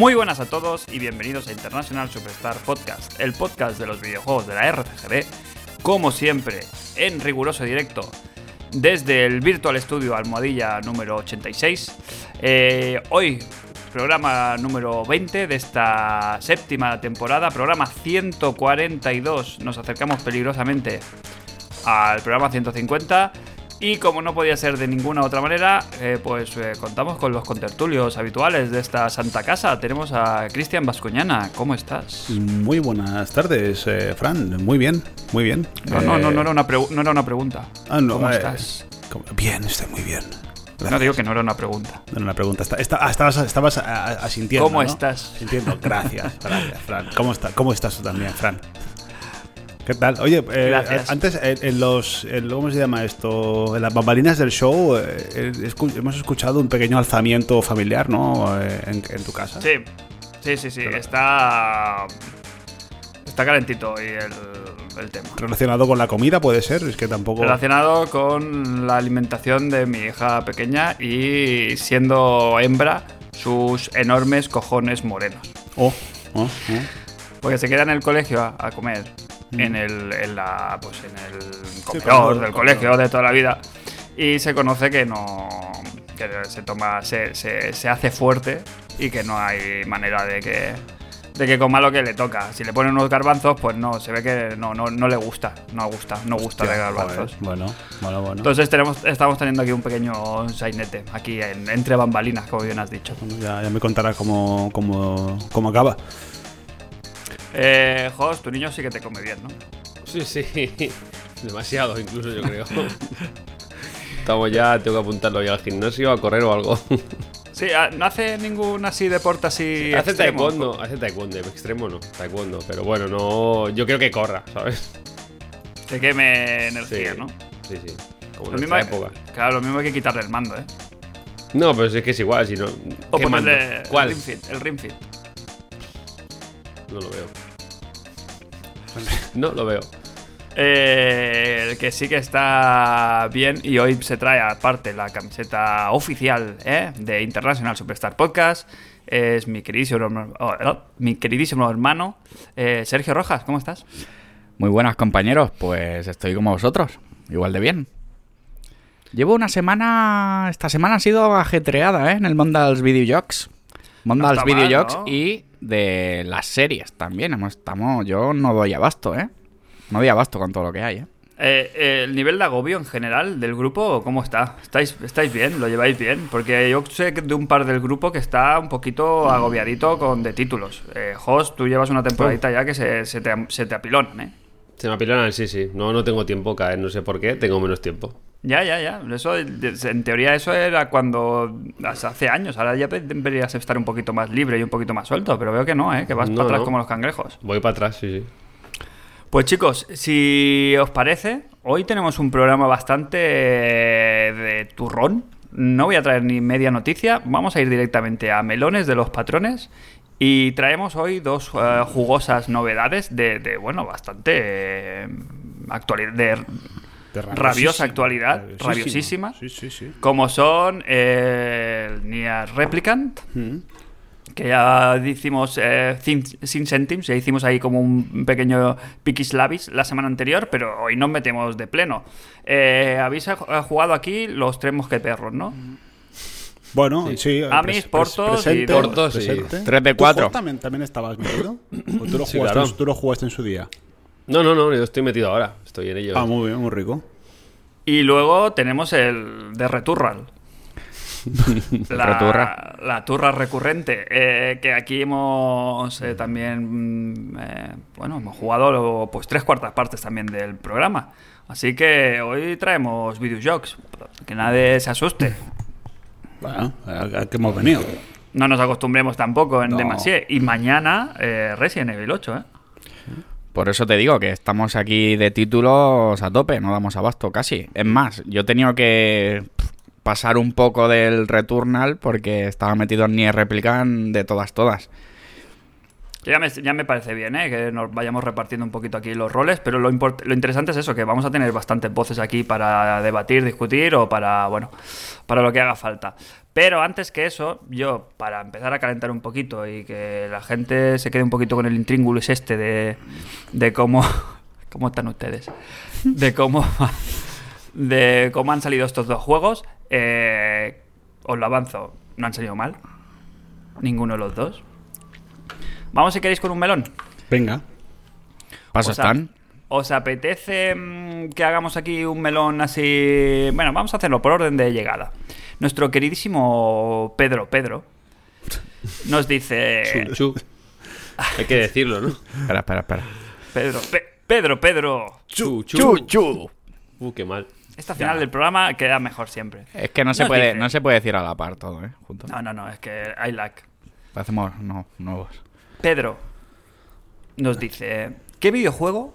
Muy buenas a todos y bienvenidos a International Superstar Podcast, el podcast de los videojuegos de la RCGB, como siempre, en riguroso directo desde el Virtual Studio Almohadilla número 86. Eh, hoy, programa número 20 de esta séptima temporada, programa 142. Nos acercamos peligrosamente al programa 150. Y como no podía ser de ninguna otra manera, eh, pues eh, contamos con los contertulios habituales de esta santa casa. Tenemos a Cristian Vascoñana. ¿Cómo estás? Muy buenas tardes, eh, Fran. Muy bien, muy bien. No, no, no, Eh, no era una, no era una pregunta. ah, no, ¿Cómo eh, estás? ¿cómo? Bien, estoy muy bien. No digo que no era una pregunta. No era una pregunta. Está- está- ah, estabas, estabas a- a- asintiendo. ¿Cómo ¿no? estás? Asintiendo. Gracias, gracias, Fran. ¿Cómo, está, ¿Cómo estás tú también, Fran? ¿Qué tal? Oye, eh, Gracias. antes eh, en los. en- ¿Cómo se llama esto? En las bambalinas del show eh, eh, escu- hemos escuchado un pequeño alzamiento familiar, ¿no? Eh, en, en tu casa. Sí, sí, sí, sí. Está. Está calentito y el, el tema. Relacionado con la comida, puede ser. Es que tampoco. Relacionado con la alimentación de mi hija pequeña y siendo hembra, sus enormes cojones morenos. Oh, oh, oh. Porque se queda en el colegio a, a comer. En el, en la, pues en el comedor del colegio de toda la vida. Y se conoce que no. que se toma. se, se, se hace fuerte y que no hay manera de que. de que coma lo que le toca. Si le ponen unos garbanzos, pues no, se ve que no, no, no le gusta. No gusta, no gusta de Hostia, garbanzos. joder. Bueno, bueno, bueno. Entonces tenemos, estamos teniendo aquí un pequeño sainete, aquí en- entre bambalinas, como bien has dicho. Ya, ya me contarás cómo, cómo, cómo acaba. Eh, Jos, tu niño sí que te come bien, ¿no? Sí, sí. Demasiado, incluso yo creo. Estamos ya, tengo que apuntarlo ya al gimnasio, a correr o algo. Sí, ah, no hace ningún así deporte así. hace extremo. taekwondo, hace taekwondo, extremo no, taekwondo, pero bueno, no, yo creo que corra, ¿sabes? Que queme energía, Sí. ¿no? Sí, sí. Como Lo en mismo, época. claro, lo mismo hay que quitarle el mando, ¿eh? No, pero es que es igual, si no. O ¿qué ponerle el ¿Cuál? ring fit. El ring fit. No lo veo. No lo veo. Eh, el que sí que está bien y hoy se trae aparte la camiseta oficial ¿eh? de International Superstar Podcast es mi queridísimo, oh, oh, mi queridísimo hermano eh, Sergio Rojas, ¿cómo estás? Muy buenas compañeros, pues estoy como vosotros, igual de bien. Llevo una semana, esta semana ha sido ajetreada ¿eh? en el mundo de los videojuegos. Mundo No de los videojuegos ¿no? y de las series también. Hemos- Estamos, yo no doy abasto, ¿eh? No doy abasto con todo lo que hay, ¿eh? Eh, eh, el nivel de agobio en general del grupo, ¿cómo está? ¿Estáis, ¿Estáis bien? ¿Lo lleváis bien? Porque yo sé que de un par del grupo que está un poquito agobiadito con de títulos. Eh, Jos, tú llevas una temporadita ya que se, se te, se te apilonan, ¿eh? Se me apilonan, sí, sí. No, no tengo tiempo caer, no sé por qué, tengo menos tiempo. Ya, ya, ya. Eso, en teoría eso era cuando... Hace años. Ahora ya deberías estar un poquito más libre y un poquito más suelto. Pero veo que no, ¿eh? Que vas No, para atrás no. como los cangrejos. Voy para atrás, sí, sí. Pues chicos, si os parece, hoy tenemos un programa bastante eh, de turrón. No voy a traer ni media noticia. Vamos a ir directamente a melones de los patrones. Y traemos hoy dos eh, jugosas novedades de, de, bueno, bastante eh, actualidad, De rabiosa actualidad, rabiosísima. rabiosísima. Sí, sí, sí. como son eh, el Nier Replicant, que ya hicimos eh, sin, sin ya hicimos ahí como un pequeño piquislavis la semana anterior, pero hoy nos metemos de pleno. Eh, Habéis jugado aquí los tres mosqueperros, ¿no? Bueno, sí. Amis, Portos y Portos, sí. presente. Tres de ¿Tú, cuatro. Jos, también, también estabas metido? ¿O tú lo, Sí, jugaste, claro. en, tú lo jugaste en su día? No, no, no, yo estoy metido ahora, estoy en ello. Ah, muy bien, muy rico. Y luego tenemos el de Returral. La, Returra. la turra recurrente, eh, que aquí hemos eh, también, mm, eh, bueno, hemos jugado lo- pues tres cuartas partes también del programa. Así que hoy traemos videojuegos, que nadie se asuste. Bueno, a, que hemos venido. No nos acostumbremos tampoco en No. Demasie. Y mañana eh, Resident Evil 8, ¿eh? Por eso te digo que estamos aquí de títulos a tope, no damos abasto casi. Es más, yo he tenido que pasar un poco del Returnal porque estaba metido en Nier Replicant de todas, todas. Ya me, ya me parece bien, ¿eh? que nos vayamos repartiendo un poquito aquí los roles, pero lo, lo interesante es eso, que vamos a tener bastantes voces aquí para debatir, discutir o para, bueno, para lo que haga falta. Pero antes que eso, yo, para empezar a calentar un poquito y que la gente se quede un poquito con el intríngulis este de, de cómo... ¿Cómo están ustedes? De cómo... De cómo han salido estos dos juegos, eh, os lo avanzo, no han salido mal. Ninguno de los dos. Vamos si queréis con un melón. Venga. Paso O sea, están. ¿Os apetece mm, que hagamos aquí un melón así? Bueno, vamos a hacerlo por orden de llegada. Nuestro queridísimo Pedro Pedro nos dice... Chu. Hay que decirlo, ¿no? Espera, espera, espera. Pedro, Pe- Pedro, Pedro. Chu, Chu, chu. Uh, qué mal. Esta final del programa queda mejor siempre. Es que no se, Nos puede, dice- no se puede decir a la par todo, ¿eh? Juntos. No, no, no, es que hay lag. Hacemos no, nuevos. Pedro nos dice, ¿qué videojuego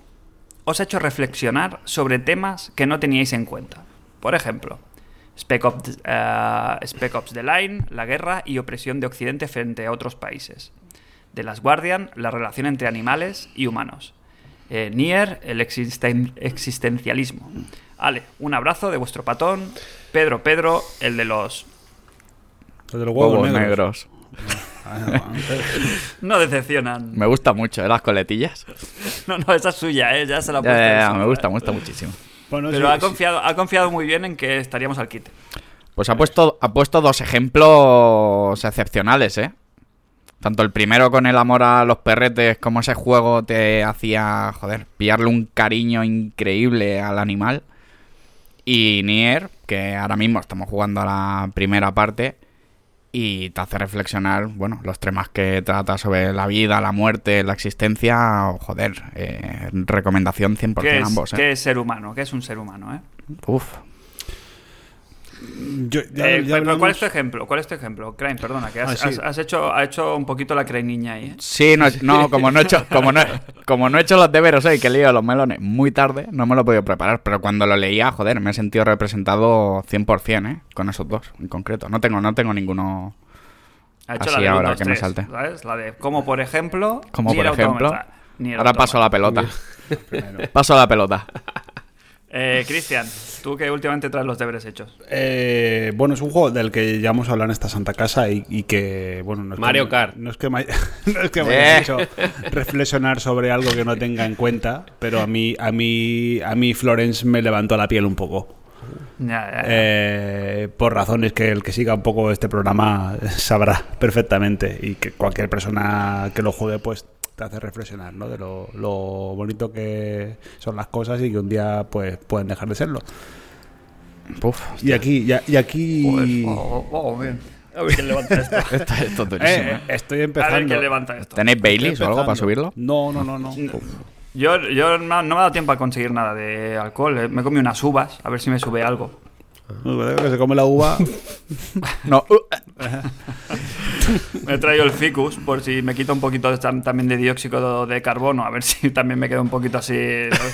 os ha hecho reflexionar sobre temas que no teníais en cuenta? Por ejemplo, Spec Ops, eh, Spec Ops The Line, la guerra y opresión de Occidente frente a otros países. The Last Guardian, la relación entre animales y humanos. Eh, Nier, el existen- existencialismo. Ale, un abrazo de vuestro patón. Pedro, Pedro, el de los... Los de los huevos, Huevos negros. negros. No, decepcionan. Me gusta mucho, ¿eh? Las coletillas. No, no, esa es suya, ¿eh? Ya se la ha Ya, puesto ya, ya, me gusta, me gusta muchísimo. Bueno, Pero sí, ha sí. confiado, ha confiado muy bien en que estaríamos al quite. Pues ha puesto, ha puesto dos ejemplos excepcionales, ¿eh? Tanto el primero con el amor a los perretes, como ese juego te hacía, joder, pillarle un cariño increíble al animal. Y Nier, que ahora mismo estamos jugando a la primera parte y te hace reflexionar, bueno, los temas que trata sobre la vida, la muerte, la existencia, joder, eh, recomendación 100% ¿Qué es, ambos, ¿eh? qué es ser humano? ¿Qué es un ser humano, eh? Uf, Yo- ya- Eh, ya ¿Cuál es tu ejemplo? ¿Cuál es tu ejemplo? Crane, perdona, que has, Ah, sí. has- has hecho, ha hecho un poquito la niña ahí, ¿eh? Sí, no, no, como no he hecho, como no, como no he hecho los deberes hoy, que he leído los melones muy tarde, no me lo he podido preparar, pero cuando lo leía, joder, me he sentido representado 100%, ¿eh? Con esos dos, en concreto. No tengo, no tengo ninguno... Ha hecho Así la de ahora que me 3, salte. ¿sabes? La de, como por ejemplo... Como por ejemplo... Automata. Ahora paso a la pelota. Paso a la pelota. Eh, Cristian, tú que últimamente traes los deberes hechos. Eh, bueno, es un juego del que ya hemos hablado en esta santa casa y, y que, bueno, no es Mario que, Kart. No es que me, no es que me haya Eh. hecho reflexionar sobre algo que no tenga en cuenta, pero a mí, a mí, a mí Florence me levantó la piel un poco. Ya, ya, ya. Eh, por razones que el que siga un poco este programa sabrá perfectamente y que cualquier persona que lo juegue pues te hace reflexionar ¿no? de lo, lo bonito que son las cosas y que un día pues pueden dejar de serlo. Uf, Y aquí, y, a- y aquí Joder, oh, oh, oh, bien. A ver quién levanta esto. esto, esto es durísimo, Eh, ¿eh? estoy A empezando. ver quién levanta esto. ¿Tenéis Baileys o algo para subirlo? No, no, no, no. Yo, yo no, no me ha dado tiempo a conseguir nada de alcohol. eh. Me he comido unas uvas, a ver si me sube algo. Que se come la uva. No, Me he traído el ficus por si me quito un poquito de- tam- también de dióxido de carbono, a ver si también me quedo un poquito así,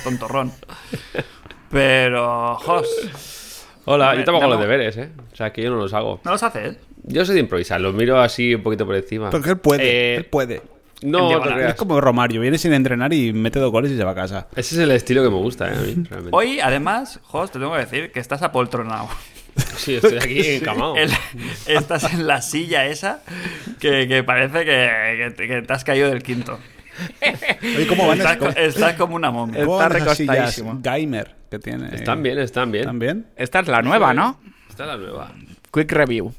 tontorrón. Pero, jos, Hola, Dame- yo tampoco hago los deberes, ¿eh? O sea, que yo no los hago. ¿no los haces? Yo soy de improvisar, los miro así un poquito por encima. Porque él puede, Eh, él puede. No. Es como Romario, viene sin entrenar y mete dos goles y se va a casa. Ese es el estilo que me gusta, ¿eh? A mí, realmente. Hoy, además, jos, te tengo que decir que estás apoltronado. Sí, estoy aquí encamado. El- estás en la silla esa que, que parece que, que te- que te has caído del quinto. Oye, ¿cómo van Estás, co- estás como una momia. cómo Está van esas sillas recostadísimo. Gamer que tiene? Están bien, están bien. ¿Están bien? esta es la nueva, ¿no? Esta es la nueva. Quick review.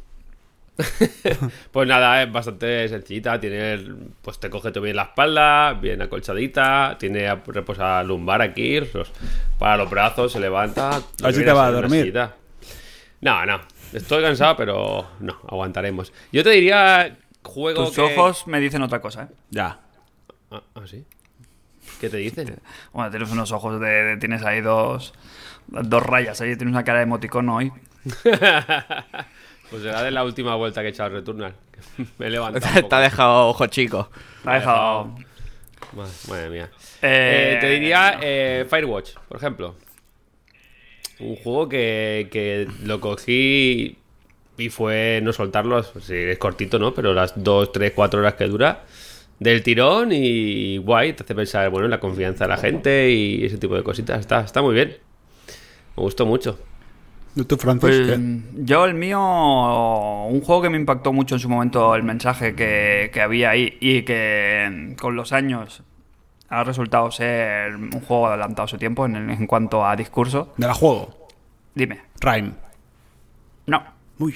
Pues nada, es bastante sencillita. Tiene, pues te coge todo bien la espalda, bien acolchadita. Tiene reposa lumbar aquí, los- para los brazos, se levanta. Así te va a dormir. sillita. No, no. Estoy cansado, pero no, aguantaremos. Yo te diría juego Tus que- ojos me dicen otra cosa, ¿eh? Ya. Ah, ah, ¿sí? ¿Qué te dicen? Bueno, tienes unos ojos de, de- Tienes ahí dos... Dos rayas ahí, tienes una cara de emoticono hoy. Pues será de la última vuelta que he echado al Returnal. Me he levantado. un Te ha dejado ojo chico. Me ha dejado... Ma- Madre mía. Eh, Eh, te diría eh, Firewatch, por ejemplo. Un juego que, que lo cogí y fue no soltarlo. Sí, es cortito, ¿no? Pero las 2, 3, 4 horas que dura, del tirón y guay, te hace pensar, bueno, en la confianza de la gente y ese tipo de cositas. Está, está muy bien. Me gustó mucho. ¿Y tú, Francis? Pues yo el mío, un juego que me impactó mucho en su momento el mensaje que, que había ahí y que con los años ha resultado ser un juego adelantado a su tiempo en, en cuanto a discurso. ¿De la juego? Dime. Rhyme. No. Uy.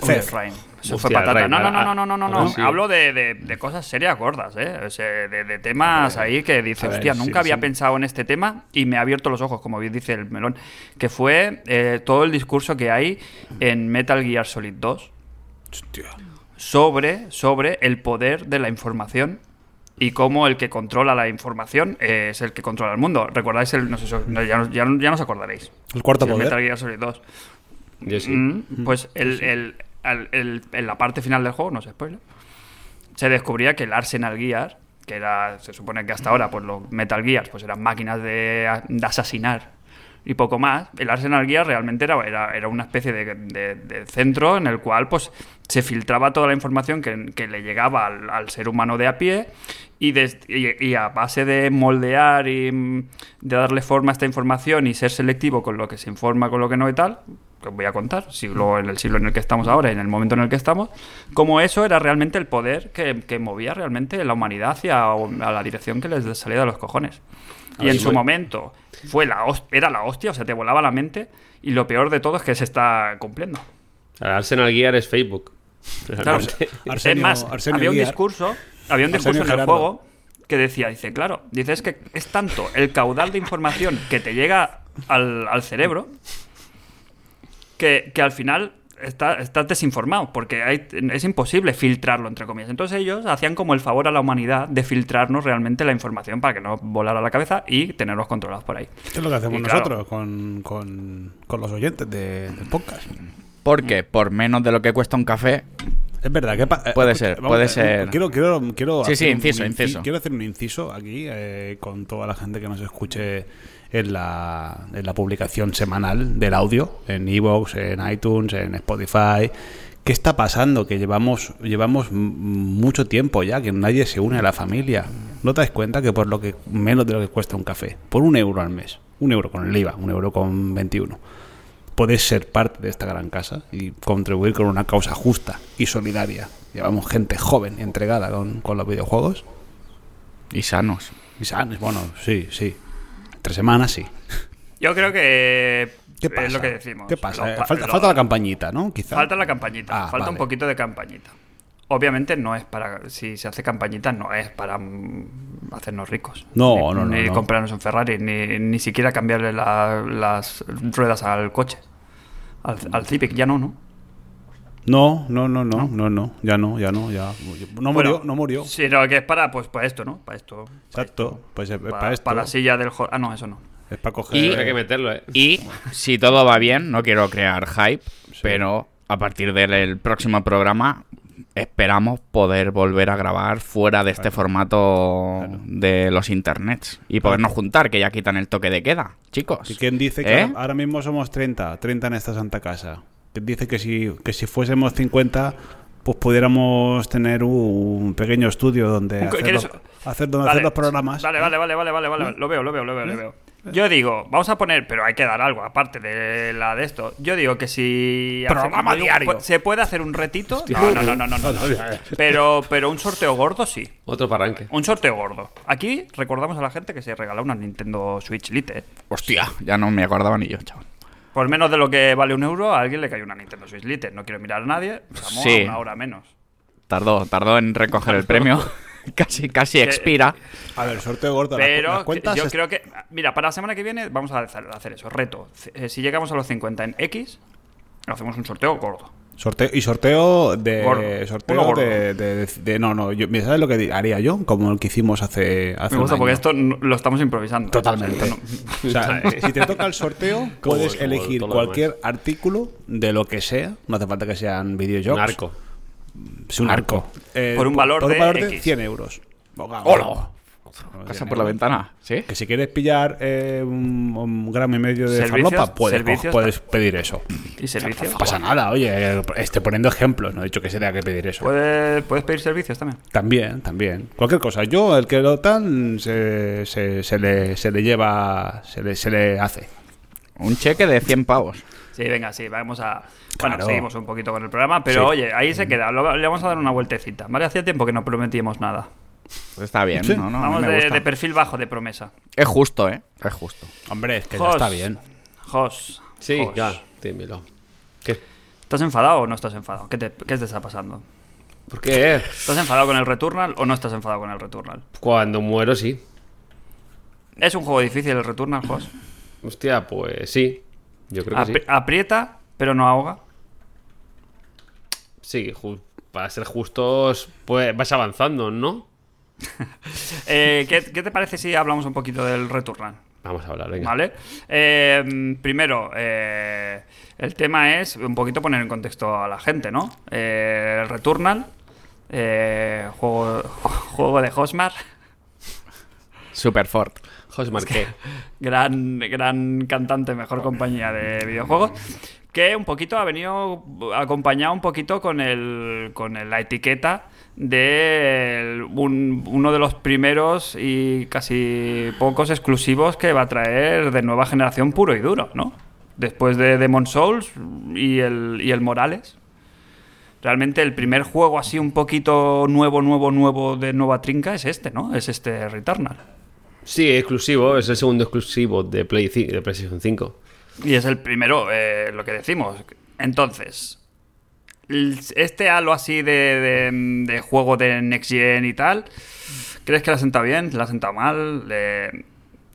Uy. Rhyme. Eso Hostia, fue patata. Rhyme, No, no, ah, no, no, no, no, no. ah, sí. Hablo de, de- de cosas serias gordas, ¿eh? O sea, de, de temas ahí que dices, ver, hostia, sí, nunca había sí. pensado en este tema y me ha abierto los ojos, como bien dice el melón. Que fue eh, todo el discurso que hay en Metal Gear Solid 2 Hostia. sobre, sobre el poder de la información y cómo el que controla la información eh, es el que controla el mundo. ¿Recordáis el.? No sé, ya, no- ya, ya no os acordaréis. El cuarto El Metal poder. Gear Solid 2. Yo sí. Mm, pues el, el- al- en la parte final del juego, no sé spoiler, se descubría que el Arsenal Gear, que era, se supone que hasta ahora, pues los Metal Gears, pues eran máquinas de, asesinar y poco más, el Arsenal Gear realmente era, era, era una especie de, de- de centro en el cual pues se filtraba toda la información que, que le llegaba al, al ser humano de a pie y, des- y- y a base de moldear y mm, de darle forma a esta información y ser selectivo con lo que se informa, con lo que no y tal, que os voy a contar, siglo, en el siglo en el que estamos ahora y en el momento en el que estamos, como eso era realmente el poder que, que movía realmente la humanidad hacia a la dirección que les salía de los cojones. Y en su momento fue la era la hostia, o sea, te volaba la mente y lo peor de todo es que se está cumpliendo. Arsenal Gear es Facebook. Claro, Realmente. Arsenio- es más, Arsenio había un discurso, había un discurso en el juego que decía, dice, claro, dice, es que es tanto el caudal de información que te llega al, al cerebro que, que al final está- estás desinformado, porque hay- es imposible filtrarlo, entre comillas. Entonces ellos hacían como el favor a la humanidad de filtrarnos realmente la información para que no volara la cabeza y tenerlos controlados por ahí. ¿Qué es lo que hacemos Y claro. nosotros con, con, con los oyentes de, del podcast? Porque por menos de lo que cuesta un café, Es verdad que eh, Puede ser, vamos puede ver, ser. Quiero, quiero, quiero Sí, hacer sí, inciso, un inci- inciso. Quiero hacer un inciso aquí eh, con toda la gente que nos escuche en la, en la publicación semanal del audio, en Evox, en iTunes, en Spotify. ¿Qué está pasando? Que llevamos, llevamos mucho tiempo ya, que nadie se une a la familia. ¿No te das cuenta que por lo que menos de lo que cuesta un café, por un euro al mes, un euro con el IVA, un euro con 21, podés ser parte de esta gran casa y contribuir con una causa justa y solidaria. Llevamos gente joven y entregada con, con los videojuegos. y sanos. Y sanos, bueno, sí, sí. Tres semanas sí. Yo creo que ¿Qué pasa? es lo que decimos. ¿Qué pasa? Los Eh, falta, lo- falta la campañita, ¿no? Quizá. Falta la campañita, Ah, falta un poquito de campañita. Obviamente no es para, si se hace campañita no es para hacernos ricos. No, ni, no, no, Ni no. comprarnos un Ferrari, ni, ni siquiera cambiarle la- las ruedas al coche. Al, al Civic ya no, ¿no? No, no, no, no, no, no, ya no, ya no, ya. No murió, Bueno, no murió. Sí, no, que es para, pues, para esto, ¿no? Para esto. para Exacto. Pues es, para, para, esto. para la silla del... Ah, no, eso no. Es para coger. Y- Hay que meterlo, ¿eh? Y si todo va bien, no quiero crear hype, pero a partir del el próximo programa esperamos poder volver a grabar fuera de este formato de los internets y podernos juntar, que ya quitan el toque de queda, chicos. ¿Y quién dice que ¿Eh? ahora- ahora mismo somos 30, 30 en esta santa casa? ¿Quién dice que si, que si fuésemos 50, pues pudiéramos tener un pequeño estudio donde hacer ¿quieres- los, hacer, donde Vale, hacer los programas? Vale, vale, vale, vale, vale, vale. Lo veo, lo veo, lo veo, lo veo. Yo digo, vamos a poner, pero hay que dar algo aparte de la de esto. Yo digo que si Programa diario. se puede hacer un retito. No, no, no, no, no, no, no. Pero, pero un sorteo gordo sí. Otro parranque. Un sorteo gordo. Aquí recordamos a la gente que se regala una Nintendo Switch Lite. ¿eh? Hostia, ya no me acordaba ni yo, chaval. Por menos de lo que vale un euro, a alguien le cae una Nintendo Switch Lite. No quiero mirar a nadie. Estamos Sí. a una hora menos. Tardó, tardó en recoger el premio. casi, casi expira. A ver, sorteo gordo. Pero las cuentas yo es- creo que. Mira, para la semana que viene vamos a hacer hacer eso. Reto. Eh, Si llegamos a los 50 en X, hacemos un sorteo gordo. Sorteo, y sorteo de. Gordo. Sorteo gordo. de, de- de- No, no. Yo, ¿Sabes lo que haría yo? Como el que hicimos hace. hace Me un gusta porque esto lo estamos improvisando. Totalmente. No- O sea, si te toca el sorteo, puedes elegir cualquier artículo de lo que sea. No hace falta que sean videojuegos. Un arco. Es un arco. Eh, Por un valor por de un valor de X. 100 euros. ¡Hola! Pasa por la ventana, ¿sí? Que si quieres pillar eh, un, un gramo y medio de farlopa, puedes, puedes pedir eso. ¿Y servicios? No pasa nada, oye, estoy poniendo ejemplos, no he dicho que se tenga que pedir eso. ¿Puedes, puedes pedir servicios también? También, también. Cualquier cosa. Yo, el que lo se, se, se le, se le lleva, se le, se le hace. Un cheque de 100 pavos. Sí, venga, sí, vamos a... Bueno, Claro. seguimos un poquito con el programa, pero Sí. oye, ahí se queda. Lo- le vamos a dar una vueltecita. ¿Vale? Hacía tiempo que no prometíamos nada. Está bien, Sí. ¿no? no vamos de, de perfil bajo de promesa. Es justo, ¿eh? Es justo. Hombre, es que ya está bien. Jos. Sí, Jos. ya, dímelo. ¿Qué? ¿Estás enfadado o no estás enfadado? ¿Qué te, qué te está pasando? ¿Por qué? ¿Estás enfadado con el Returnal o no estás enfadado con el Returnal? Cuando muero, sí. ¿Es un juego difícil el Returnal, Jos? Hostia, pues sí. Yo creo que Apri- Aprieta, pero no ahoga. sí. Sí, para ser justos, pues vas avanzando, ¿no? Eh, ¿qué, qué te parece si hablamos un poquito del Returnal? Vamos a hablar, venga. ¿Vale? Eh, primero, eh, el tema es un poquito poner en contexto a la gente, ¿no? Eh, el Returnal, juego, juego de Hosmar, Super Fort. Jos Marqué. gran, gran cantante, mejor compañía de videojuegos, que un poquito ha venido acompañado un poquito con el con el- la etiqueta de un- uno de los primeros y casi pocos exclusivos que va a traer de nueva generación puro y duro, ¿no? Después de Demon Souls y el, y el Morales. Realmente el primer juego así un poquito nuevo, nuevo, nuevo de nueva trinca es este, ¿no? Es este Returnal. Sí, exclusivo, es el segundo exclusivo de, Play, ci- de PlayStation 5. Y es el primero, eh, lo que decimos. Entonces, este halo así de, de- de juego de Next Gen y tal, ¿crees que le ha sentado bien? ¿Le ha sentado mal? ¿Le,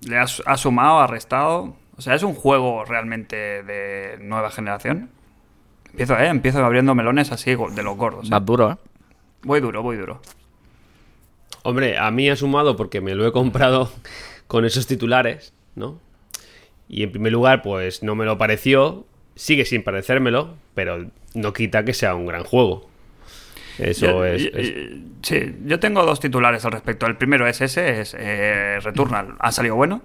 le ha, su- ha sumado? ¿Ha restado? O sea, ¿es un juego realmente de nueva generación? Empiezo, ¿eh? Empiezo abriendo melones así de los gordos. ¿eh? Más duro, ¿eh? Voy duro, voy duro. Hombre, a mí ha sumado porque me lo he comprado con esos titulares, ¿no? Y en primer lugar, pues no me lo pareció. Sigue sin parecérmelo, pero no quita que sea un gran juego. Eso Yo- es, Sí, yo tengo dos titulares al respecto. El primero es ese, es eh, Returnal. ¿Ha salido bueno?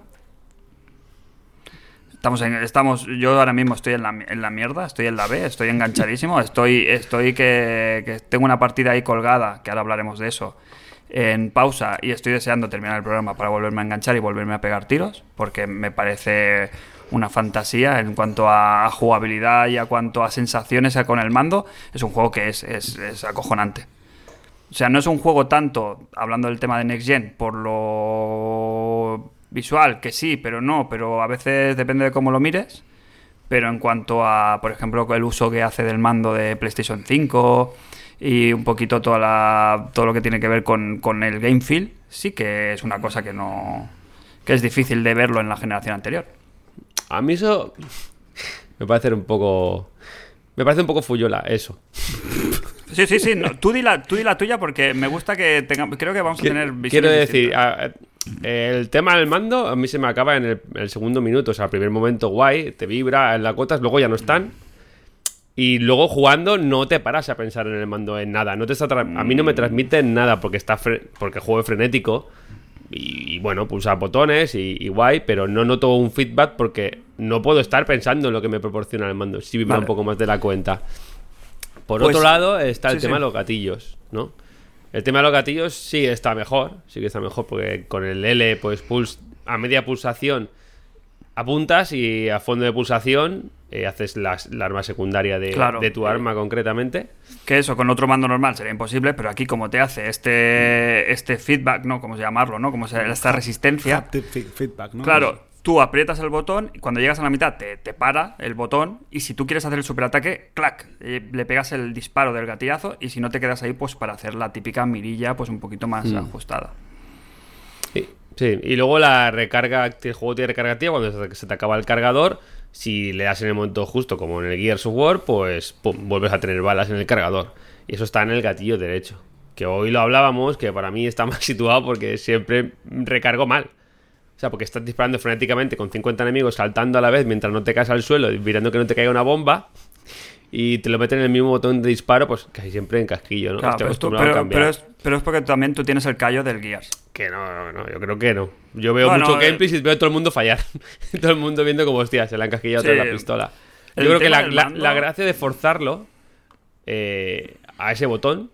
Estamos en, estamos, yo ahora mismo estoy en la, en la mierda, estoy en la B, estoy enganchadísimo, estoy, estoy que, que tengo una partida ahí colgada, que ahora hablaremos de eso, en pausa y estoy deseando terminar el programa para volverme a enganchar y volverme a pegar tiros, porque me parece una fantasía en cuanto a jugabilidad y a cuanto a sensaciones con el mando. Es un juego que es, es, es acojonante. O sea, no es un juego tanto, hablando del tema de Next Gen, por lo visual, que sí, pero no, pero a veces depende de cómo lo mires. Pero en cuanto a, por ejemplo, el uso que hace del mando de PlayStation 5 y un poquito toda la, todo lo que tiene que ver con, con el game feel, sí que es una cosa que no. que es difícil de verlo en la generación anterior. A mí eso me parece un poco... Me parece un poco fuyola, eso. Sí, sí, sí. no, tú, di la, tú di la tuya porque me gusta que tengamos. Creo que vamos a tener Quiero decir, a- el tema del mando a mí se me acaba en el, el segundo minuto. O sea, el primer momento guay, te vibra en las gotas, luego ya no están. Y luego jugando no te paras a pensar en el mando en nada. No te está a mí no me transmite nada porque está porque juego frenético. Y, y bueno, pulsa botones y, y guay, pero no noto un feedback porque no puedo estar pensando en lo que me proporciona el mando. Sí vibra Vale. un poco más de la cuenta. Por Pues- otro lado está el sí, tema sí. de los gatillos, ¿no? El tema de los gatillos sí está mejor, sí que está mejor porque con el L, pues puls a media pulsación apuntas y a fondo de pulsación eh, haces las- la arma secundaria de, Claro. de tu arma concretamente. Que eso con otro mando normal sería imposible, pero aquí como te hace este este feedback, ¿no? Como llamarlo, ¿no? Como se- esta resistencia. Feedback, ¿no? Claro, tú aprietas el botón y cuando llegas a la mitad te, te para el botón y si tú quieres hacer el superataque, clac, eh, le pegas el disparo del gatillazo y si no te quedas ahí pues para hacer la típica mirilla pues un poquito más Mm. ajustada. Sí, sí. Y luego la recarga, el juego tiene recarga activa cuando se se te acaba el cargador. Si le das en el momento justo, como en el Gears of War, pues pum, vuelves a tener balas en el cargador. Y eso está en el gatillo derecho. Que hoy lo hablábamos, que para mí está mal situado porque siempre recargo mal. O sea, porque estás disparando frenéticamente con 50 enemigos saltando a la vez mientras no te caes al suelo y mirando que no te caiga una bomba. Y te lo meten en el mismo botón de disparo, pues casi siempre en casquillo, ¿no? Claro, Estoy pero, tú- es, pero es porque también tú tienes el callo del Gears. Que no, no, no, yo creo que no. Yo veo Bueno, mucho eh, gameplay y veo a todo el mundo fallar. todo el mundo viendo como, hostia, se le han casquillado Sí. otra vez la pistola. El Yo creo que la, la- gracia de forzarlo eh, a ese botón,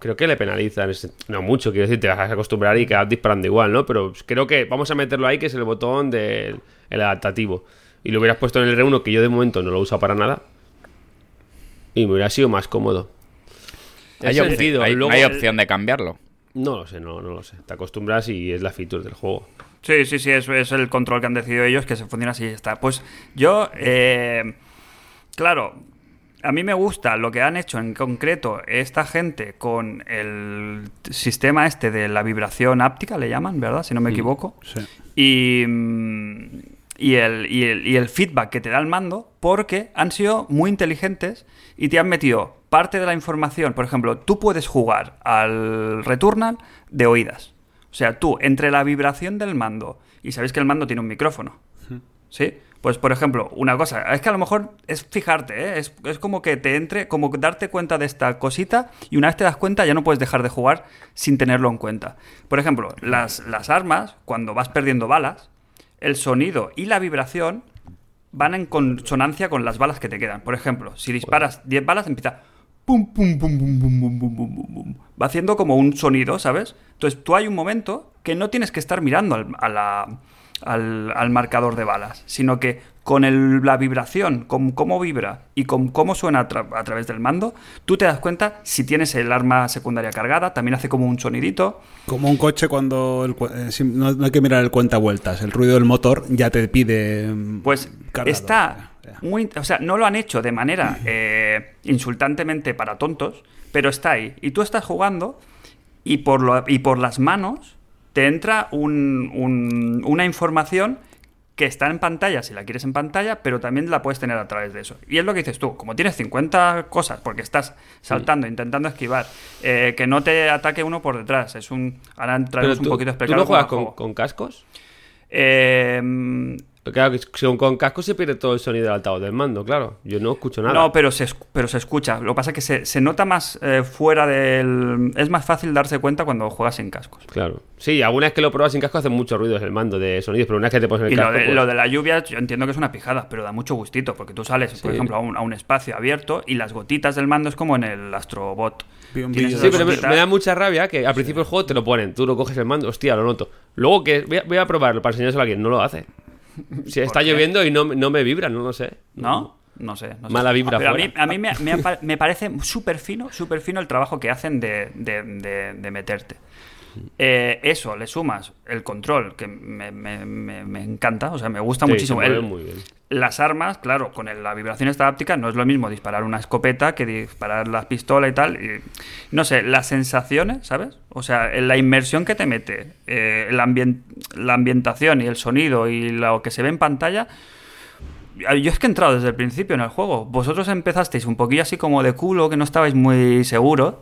creo que le penaliza. en ese- No mucho, quiero decir, te vas a acostumbrar y quedas disparando igual, ¿no? Pero creo que vamos a meterlo ahí, que es el botón del el adaptativo. Y lo hubieras puesto en el R1, que yo de momento no lo uso para nada. Y me hubiera sido más cómodo. Hay, Es opci- sentido. hay- Luego- hay opción de cambiarlo. No lo sé, no, no lo sé. Te acostumbras y es la feature del juego. Sí, sí, sí, eso es el control que han decidido ellos, que se funciona así y ya está. Pues yo, eh, claro, a mí me gusta lo que han hecho en concreto esta gente con el sistema este de la vibración áptica, le llaman, ¿verdad? Si no me equivoco. Sí. Y, mm, y, el, y, el, y el feedback que te da el mando, porque han sido muy inteligentes y te han metido parte de la información. Por ejemplo, tú puedes jugar al Returnal de oídas. O sea, tú, entre la vibración del mando, y sabéis que el mando tiene un micrófono, ¿sí? Pues, por ejemplo, una cosa, es que a lo mejor es fijarte, ¿eh? es, es como que te entre, como darte cuenta de esta cosita, y una vez te das cuenta ya no puedes dejar de jugar sin tenerlo en cuenta. Por ejemplo, las, las armas, cuando vas perdiendo balas, el sonido y la vibración van en consonancia con las balas que te quedan. Por ejemplo, si disparas 10 balas, empieza pum, pum, pum, pum, pum, pum, pum, pum. Va haciendo como un sonido, ¿sabes? Entonces tú hay un momento que no tienes que estar mirando al, a la- al, al marcador de balas, sino que con el- la vibración, con cómo vibra y con cómo suena a, tra- a través del mando, tú te das cuenta si tienes el arma secundaria cargada, también hace como un sonidito. Como un coche cuando el eh, no, no hay que mirar el cuenta vueltas, el ruido del motor ya te pide. mm, Pues está muy. O sea, no lo han hecho de manera eh, insultantemente para tontos, pero está ahí. Y tú estás jugando y por, lo- y por las manos te entra un- un- una información que está en pantalla, si la quieres en pantalla, pero también la puedes tener a través de eso. Y es lo que dices tú, como tienes 50 cosas, porque estás saltando, intentando esquivar, eh, que no te ataque uno por detrás, es un... Ahora entraremos un poquito a ¿tú no juegas con, con cascos? Eh, Claro, que con, con cascos se pierde todo el sonido del altavoz del mando, claro. Yo no escucho nada. No, pero se, pero se escucha. Lo que pasa es que se, se nota más eh, fuera del... Es más fácil darse cuenta cuando juegas sin cascos. Claro. Sí, alguna vez que lo pruebas sin casco hace mucho ruido el mando de sonidos, pero una vez que te pones el Y lo casco. de, pues- lo de la lluvia, yo entiendo que es una pijada, pero da mucho gustito, porque tú sales, por Sí. ejemplo, a un, a un espacio abierto y las gotitas del mando es como en el Astrobot. Sí, pero me, da mucha rabia que al principio del juego te lo ponen, tú lo coges el mando, hostia, lo noto. Luego que voy a, voy a probarlo para enseñárselo a alguien, no lo hace. Si está lloviendo y no, no me vibra, no lo sé. ¿No? No sé. no sé. Mala vibra Pero a mí, a mí me, me parece súper fino, súper fino el trabajo que hacen de, de- de- de meterte. Eh, eso, le sumas el control, que me, me- me- me encanta, o sea, me gusta Sí, muchísimo. se mueve El- muy bien. Las armas, claro, con el- la vibración esta áptica no es lo mismo disparar una escopeta que disparar la pistola y tal. y- no sé, las sensaciones, ¿sabes? O sea, la inmersión que te mete, eh, ambien- la ambientación y el sonido y lo que se ve en pantalla. Yo es que he entrado desde el principio en el juego. Vosotros empezasteis un poquillo así como de culo, que no estabais muy seguros.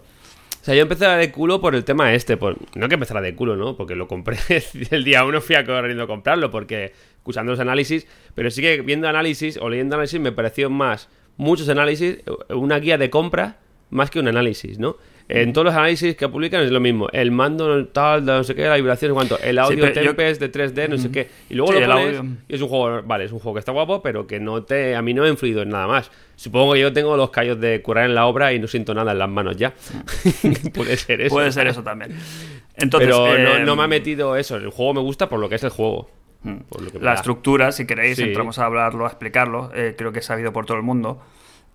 O sea, yo empecé de culo por el tema este. Por... No que empezara de culo, ¿no? Porque lo compré el día uno, fui a corriendo a comprarlo, porque escuchando los análisis, pero sí que viendo análisis o leyendo análisis me pareció más muchos análisis, una guía de compra más que un análisis, ¿no? En todos los análisis que publican es lo mismo. El mando tal, no sé qué, la vibración, cuánto. El audio yo- Tempest de 3D, no sé qué. Y luego Sí, lo el pones y es un juego, vale, es un juego que está guapo, pero que no te, a mí no me ha influido en nada más. Supongo que yo tengo los callos de curar en la obra y no siento nada en las manos ya. Puede ser eso. Puede ser eso también. Entonces, pero no, eh, no me ha metido eso. El juego me gusta por lo que es el juego. Por lo que me La da. estructura, si queréis, Sí. entramos a hablarlo, a explicarlo. eh, creo que es sabido por todo el mundo.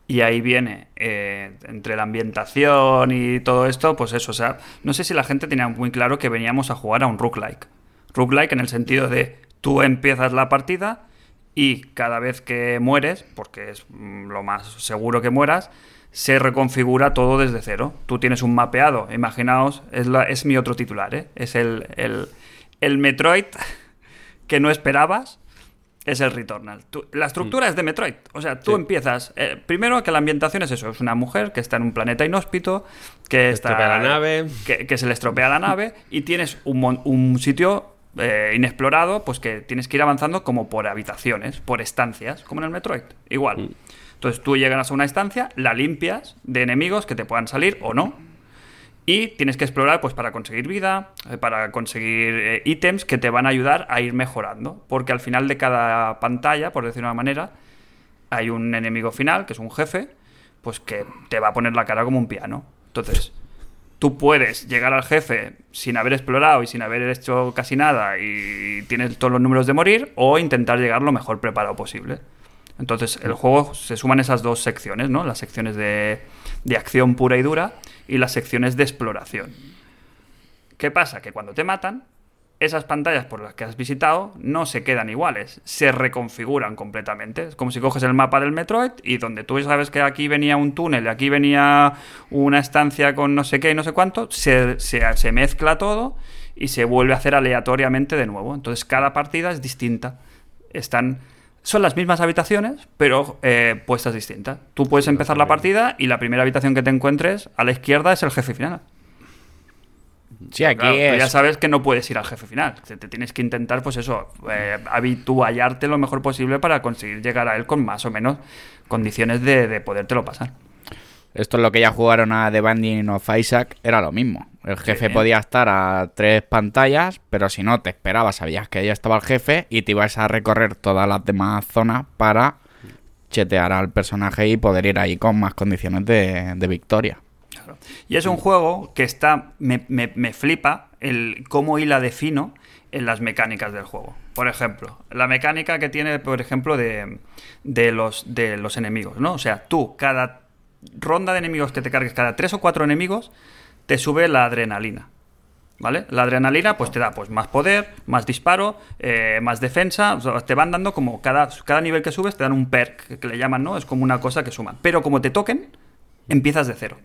Y ahí viene, eh, entre la ambientación y todo esto, pues eso, o sea, no sé si la gente tenía muy claro que veníamos a jugar a un roguelike. Roguelike en el sentido de tú empiezas la partida y cada vez que mueres, porque es mm, lo más seguro que mueras, se reconfigura todo desde cero. Tú tienes un mapeado, imaginaos, es, es mi otro titular, ¿eh? es el, el, el Metroid que no esperabas es el Returnal. Tú- la estructura es de Metroid. O sea, tú Mm. Sí. empiezas. eh, primero que la ambientación es eso: es una mujer que está en un planeta inhóspito, que está. estropea la nave. Que, que se le estropea la nave y tienes un, un sitio eh, inexplorado, pues que tienes que ir avanzando como por habitaciones, por estancias, como en el Metroid. Igual. Entonces tú llegas a una estancia, la limpias de enemigos que te puedan salir o no. Y tienes que explorar pues para conseguir vida, eh, para conseguir eh, ítems que te van a ayudar a ir mejorando. Porque al final de cada pantalla, por decirlo de una manera, hay un enemigo final, que es un jefe, pues que te va a poner la cara como un piano. Entonces, tú puedes llegar al jefe sin haber explorado y sin haber hecho casi nada y tienes todos los números de morir, o intentar llegar lo mejor preparado posible. Entonces, el juego se suman esas dos secciones, ¿no? Las secciones de, de acción pura y dura y las secciones de exploración. ¿Qué pasa? Que cuando te matan, esas pantallas por las que has visitado no se quedan iguales, se reconfiguran completamente. Es como si coges el mapa del Metroid y donde tú sabes que aquí venía un túnel y aquí venía una estancia con no sé qué y no sé cuánto, se, se- se mezcla todo y se vuelve a hacer aleatoriamente de nuevo. Entonces cada partida es distinta. Están... Son las mismas habitaciones, pero eh, puestas distintas. Tú puedes empezar la partida y la primera habitación que te encuentres a la izquierda es el jefe final. Sí, aquí Claro, es. ya sabes que no puedes ir al jefe final. Te, te tienes que intentar, pues eso, eh, habituallarte lo mejor posible para conseguir llegar a él con más o menos condiciones de, de podértelo pasar. Esto es lo que ya jugaron a The Binding of Isaac, era lo mismo. El jefe Sí. podía estar a tres pantallas, pero si no, te esperabas, sabías que ya estaba el jefe y te ibas a recorrer todas las demás zonas para chetear al personaje y poder ir ahí con más condiciones de, de victoria. Y es un juego que está. Me, me- me flipa el cómo hila de fino en las mecánicas del juego. Por ejemplo, la mecánica que tiene, por ejemplo, de, de los, de los enemigos, ¿no? O sea, tú, cada ronda de enemigos que te cargues, cada tres o cuatro enemigos, te sube la adrenalina. ¿Vale? La adrenalina pues te da pues más poder, más disparo, eh, más defensa, o sea, te van dando como cada, cada nivel que subes te dan un perk que, le llaman, ¿no? Es como una cosa que suman. Pero como te toquen, empiezas de cero.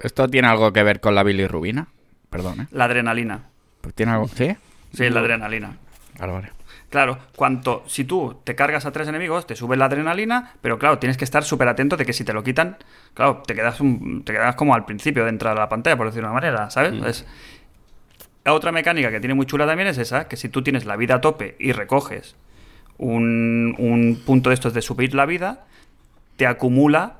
¿Esto tiene algo que ver con la bilirrubina? Perdón, ¿eh? La adrenalina. Pues ¿Tiene algo? ¿Sí? Sí, la adrenalina. Vale, vale. Claro, cuanto, si tú te cargas a tres enemigos, te sube la adrenalina, pero claro, tienes que estar súper atento de que si te lo quitan, claro, te quedas, un- te quedas como al principio de entrar a la pantalla, por decirlo de una manera, ¿sabes? Es- la otra mecánica que tiene muy chula también es esa, que si tú tienes la vida a tope y recoges un, un punto de estos de subir la vida, te acumula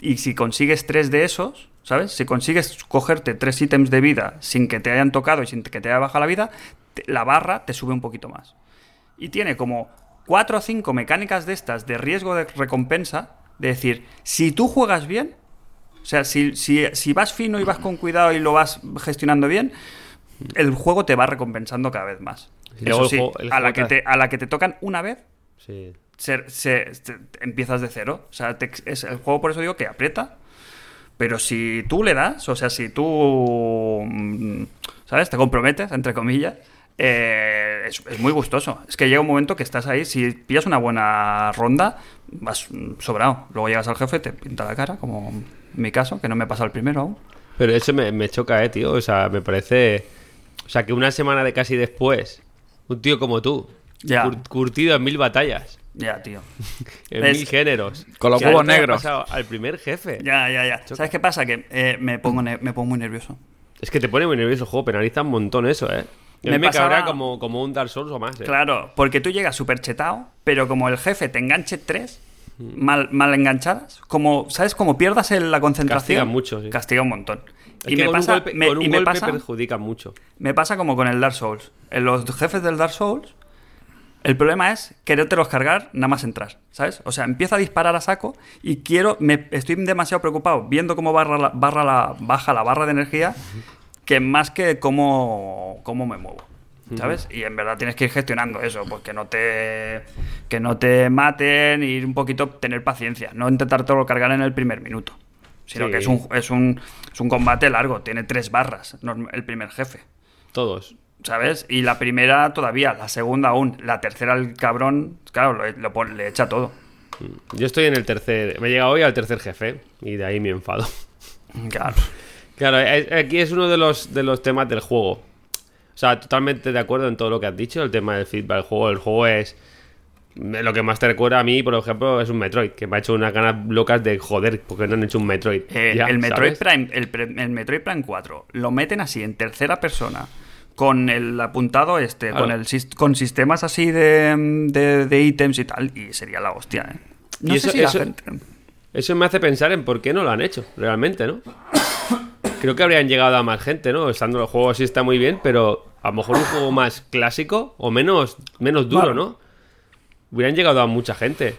y si consigues tres de esos, ¿sabes? Si consigues cogerte tres ítems de vida sin que te hayan tocado y sin que te haya bajado la vida, te- la barra te sube un poquito más. Y tiene como cuatro o cinco mecánicas de estas de riesgo de recompensa, de decir, si tú juegas bien, o sea, si, si, si vas fino y vas con cuidado y lo vas gestionando bien, el juego te va recompensando cada vez más. Y Eso sí, juego- a, la que te- te, a la que te tocan una vez, Sí. se, se- se- empiezas de cero. O sea, te- es, el juego por eso digo que aprieta. Pero si tú le das, o sea, si tú, mm, ¿sabes? Te comprometes, entre comillas, eh, es, es muy gustoso. Es que llega un momento que estás ahí, si pillas una buena ronda, vas sobrado. Luego llegas al jefe, te pinta la cara, como en mi caso, que no me pasa el primero aún. Pero eso me, me choca, eh, tío. O sea, me parece. O sea, que una semana de casi después, un tío como tú, Ya. cur- curtido en mil batallas, Ya, tío. en Es- mil géneros, Con los huevos negros. Al primer jefe. Ya, ya, ya. ¿Sabes qué pasa? Que eh, me, pongo me pongo muy nervioso. Es que te pone muy nervioso el juego, penaliza un montón eso, eh. Me me pasaba- como, como un Dark Souls o más, eh. Claro, porque tú llegas súper chetado, pero como el jefe te enganche tres mal, mal enganchadas, como, ¿sabes? Como pierdas el- la concentración. Castiga mucho, sí. Castiga un montón. Es y que me con pasa, un golpe, me, con un y me golpe pasa, perjudica mucho. me pasa como con el Dark Souls. En los jefes del Dark Souls, el problema es querértelos cargar nada más entrar, ¿sabes? O sea, empieza a disparar a saco y quiero, me estoy demasiado preocupado viendo cómo barra la, barra la, baja la barra de energía que más que cómo, cómo me muevo. ¿Sabes? Y en verdad tienes que ir gestionando eso, pues que no te que no te maten ir un poquito tener paciencia, no intentar todo cargar en el primer minuto, sino Sí. que es un, es un es un combate largo, tiene tres barras el primer jefe. Todos. ¿Sabes? Y la primera todavía, la segunda aún, la tercera el cabrón, claro, lo- le echa todo. Yo estoy en el tercer. Me he llegado hoy al tercer jefe. Y de ahí mi enfado. Claro. Claro, es- aquí es uno de los, de los temas del juego. O sea, totalmente de acuerdo en todo lo que has dicho, el tema del feedback del juego. El juego es. Lo que más te recuerda a mí, por ejemplo, es un Metroid, que me ha hecho unas ganas locas de joder, porque no han hecho un Metroid. Eh, Ya, el, Metroid. Prime, el, Metroid Prime 4 lo meten así en tercera persona con el apuntado este, Claro. con el con sistemas así de, de, de ítems y tal, y sería la hostia, ¿eh? No Y sé eso- si la eso- gente... Eso me hace pensar en por qué no lo han hecho, realmente, ¿no? Creo que habrían llegado a más gente, ¿no? Estando el juego así está muy bien, pero a lo mejor un juego más clásico o menos, menos duro. ¿no? Hubieran llegado a mucha gente.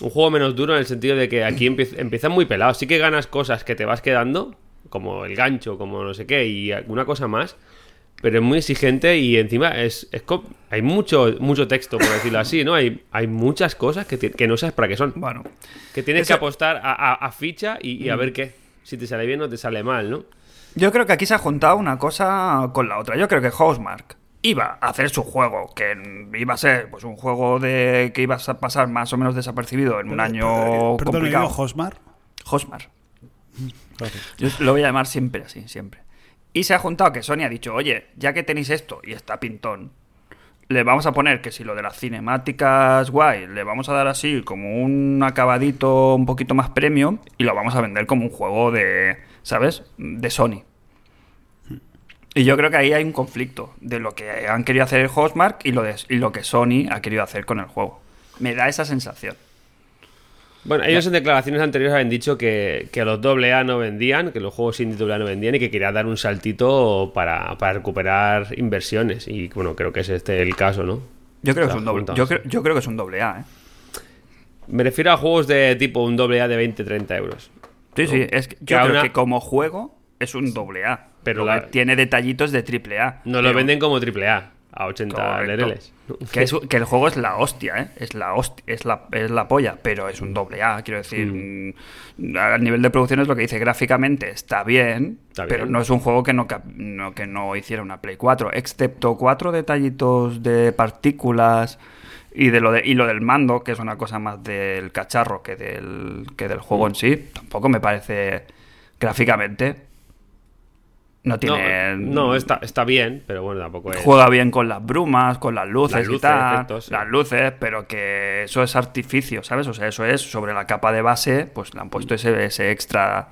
Un juego menos duro en el sentido de que aquí empie- empiezan muy pelados. Sí que ganas cosas que te vas quedando, como el gancho, como no sé qué, y alguna cosa más. Pero es muy exigente y encima es, es hay mucho, mucho texto, por decirlo así, ¿no? Hay, hay muchas cosas que, que no sabes para qué son. Bueno, Que tienes Ese- que apostar a, a- a ficha y, y a ver qué. Si te sale bien o te sale mal, ¿no? Yo creo que aquí se ha juntado una cosa con la otra. Yo creo que Housemark iba a hacer su juego, que iba a ser pues un juego de que iba a pasar más o menos desapercibido en un año Perdón, complicado. ¿digo Hosmar? Housemark. Yo lo voy a llamar siempre así, siempre. Y se ha juntado que Sony ha dicho, oye, ya que tenéis esto y está pintón, le vamos a poner que si lo de las cinemáticas guay, le vamos a dar así como un acabadito un poquito más premium y lo vamos a vender como un juego de, ¿sabes? De Sony. Y yo creo que ahí hay un conflicto de lo que han querido hacer el Housemark y lo, y lo que Sony ha querido hacer con el juego. Me da esa sensación. Bueno, ellos en declaraciones anteriores habían dicho que, que los AA no vendían, que los juegos indie AA no vendían y que quería dar un saltito para, para recuperar inversiones. Y bueno, creo que es este el caso, ¿no? Yo creo, que es un doble, yo, creo, yo creo que es un doble A, ¿eh? Me refiero a juegos de tipo un AA de 20-30 euros. Sí, sí, es que yo creo una- que como juego es un doble A. Pero la- tiene detallitos de triple A. No lo venden como AAA, a 80 Correcto. lereles. Que, es- que el juego es la hostia, ¿eh? Es la, hosti- es la, es la polla, pero es un doble A, quiero decir. mm, A nivel de producción es lo que dice, gráficamente está bien, Está pero bien. no es un juego que no, no- que no hiciera una Play 4, excepto cuatro detallitos de partículas y de lo de, y lo del mando, que es una cosa más del cacharro que del, que del juego en sí, tampoco me parece gráficamente. No tiene. no está, está bien, pero bueno, tampoco es. Juega bien con las brumas, con las luces, Las y tal. efectos, sí. Las luces, pero que eso es artificio, ¿sabes? O sea, eso es sobre la capa de base, pues le han puesto ese, ese extra.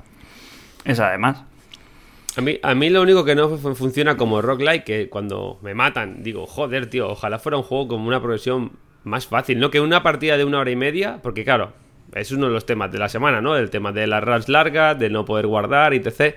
Esa además. A mí, a mí lo único que no fu- funciona como roguelike, que cuando me matan, digo, joder, tío, ojalá fuera un juego con una progresión más fácil, ¿no? Que una partida de una hora y media, porque claro, es uno de los temas de la semana, ¿no? El tema de las runs largas, de no poder guardar, etc.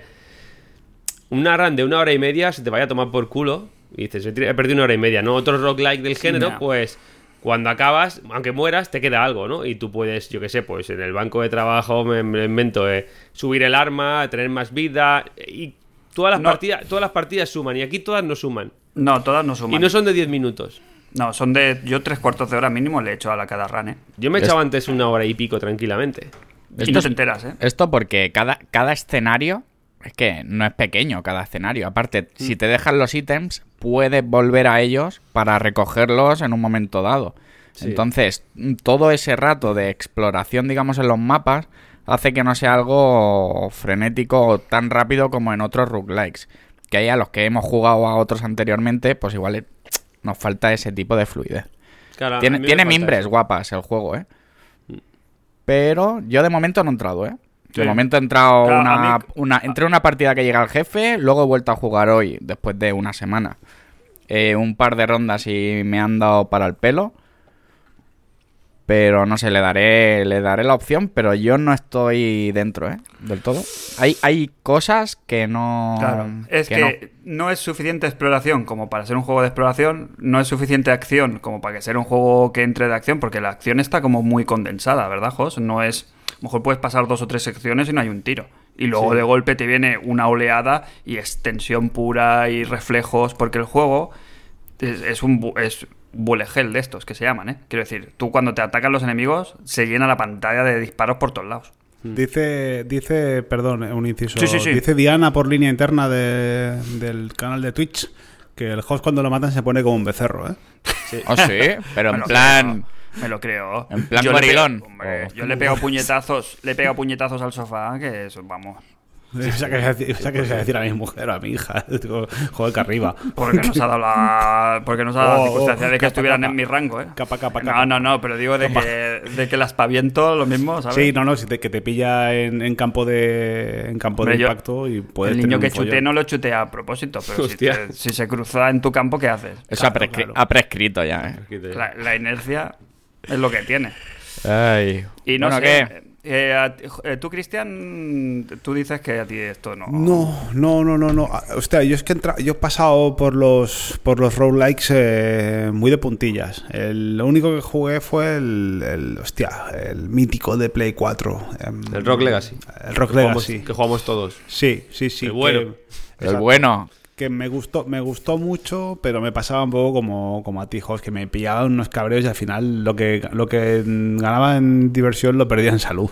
Una run de una hora y media se te vaya a tomar por culo y dices, he perdido una hora y media, ¿no? Otro roguelike del género, pues cuando acabas, aunque mueras, te queda algo, ¿no? Y tú puedes, yo qué sé, pues en el banco de trabajo me, me invento eh, subir el arma, tener más vida y todas las No. partidas, todas las partidas suman y aquí todas no suman. No, todas no Y suman. no son de 10 minutos. No, son de. Yo tres cuartos de hora mínimo le he hecho a la cada run, ¿eh? Yo me he echado antes una hora y pico tranquilamente. Y Esto no es- te enteras, ¿eh? Esto porque cada, cada escenario es que no es pequeño cada escenario. Aparte, si te dejan los ítems, puedes volver a ellos para recogerlos en un momento dado. Sí. Entonces, todo ese rato de exploración, digamos, en los mapas, hace que no sea algo frenético o tan rápido como en otros roguelikes. Que hay a los que hemos jugado a otros anteriormente, pues igual eh, nos falta ese tipo de fluidez. Claro, Tiene, mimbres eso. guapas el juego, ¿eh? Pero yo de momento no he entrado, ¿eh? De momento he entrado Claro, una, mí- una... Entré una partida que llega al jefe, luego he vuelto a jugar hoy, después de una semana. Eh, un par de rondas y me han dado para el pelo. Pero no sé, le daré, le daré la opción, pero yo no estoy dentro, ¿eh? Del todo. Hay, hay cosas que no... Claro. Es que no. no. es suficiente exploración como para ser un juego de exploración, no es suficiente acción como para que sea un juego que entre de acción, porque la acción está como muy condensada, ¿verdad, Jos? No es. A lo mejor puedes pasar dos o tres secciones y no hay un tiro. Y luego Sí. de golpe te viene una oleada y extensión pura y reflejos, porque el juego es, es un bu- es bullet hell de estos que se llaman, ¿eh? Quiero decir, tú cuando te atacan los enemigos se llena la pantalla de disparos por todos lados. Dice, dice, perdón, eh, un inciso. Sí, sí, sí. Dice Diana por línea interna de- del canal de Twitch que el host cuando lo matan se pone como un becerro, ¿eh? Oh, sí, pero en plan... me lo creo. En plan Yo le gorilón. pego- hombre, Oh. yo le pego puñetazos, le pego puñetazos al sofá, que eso, vamos. Esa que, se- esa que se decir a mi mujer o a mi hija. Digo, Joder, que arriba. Porque nos ha dado la, porque nos ha dado la Oh, circunstancia oh, de que capa, estuvieran capa. en mi rango, ¿eh? Capa, capa, No, capa. no, no, pero digo de que, de que el aspaviento lo mismo, ¿sabes? Sí, no, no, si te- que te pilla en, en campo de en campo Hombre, de yo- impacto y puedes el tener niño un que follón. chute no lo chutea a propósito, pero si, te- si se cruza en tu campo, ¿qué haces? Eso ha, Claro, prescri- claro. ha prescrito ya, ¿eh? La inercia es lo que tiene. Ay. Y no Bueno, sé, ¿qué? eh, a ti- eh, tú, Cristian, tú dices que a ti esto no... No, no, no, no, no. Ah, Hostia, yo es que he entra- yo he pasado por los por los roguelikes eh, muy de puntillas. El lo único que jugué fue el, el hostia, el mítico de Play 4. em, El Rock Legacy. El Rock Que jugamos- Legacy. Que jugamos todos. Sí, sí, sí. El bueno. que- El bueno. Que me gustó, me gustó mucho, pero me pasaba un poco como, como a ti, Jos, que me pillaban unos cabreos y al final lo que, lo que ganaba en diversión lo perdía en salud.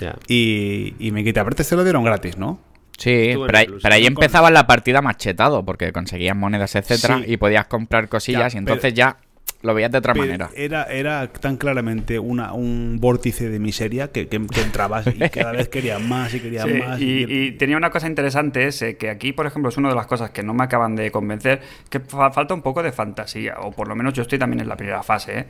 Ya. Y, y me quité. Aparte, se lo dieron gratis, ¿no? Sí, pero ahí, el Plus, pero ahí ¿no? empezaba la partida machetado, porque conseguías monedas, etcétera, Sí. y podías comprar cosillas, Ya, y entonces ya lo veías de otra Pero manera. Era, era tan claramente una, un vórtice de miseria que, que- que entrabas y cada vez quería más y quería Sí, más. y, y tenía una cosa interesante ese, que aquí, por ejemplo, es una de las cosas que no me acaban de convencer, que fa- falta un poco de fantasía, o por lo menos yo estoy también en la primera fase, ¿eh?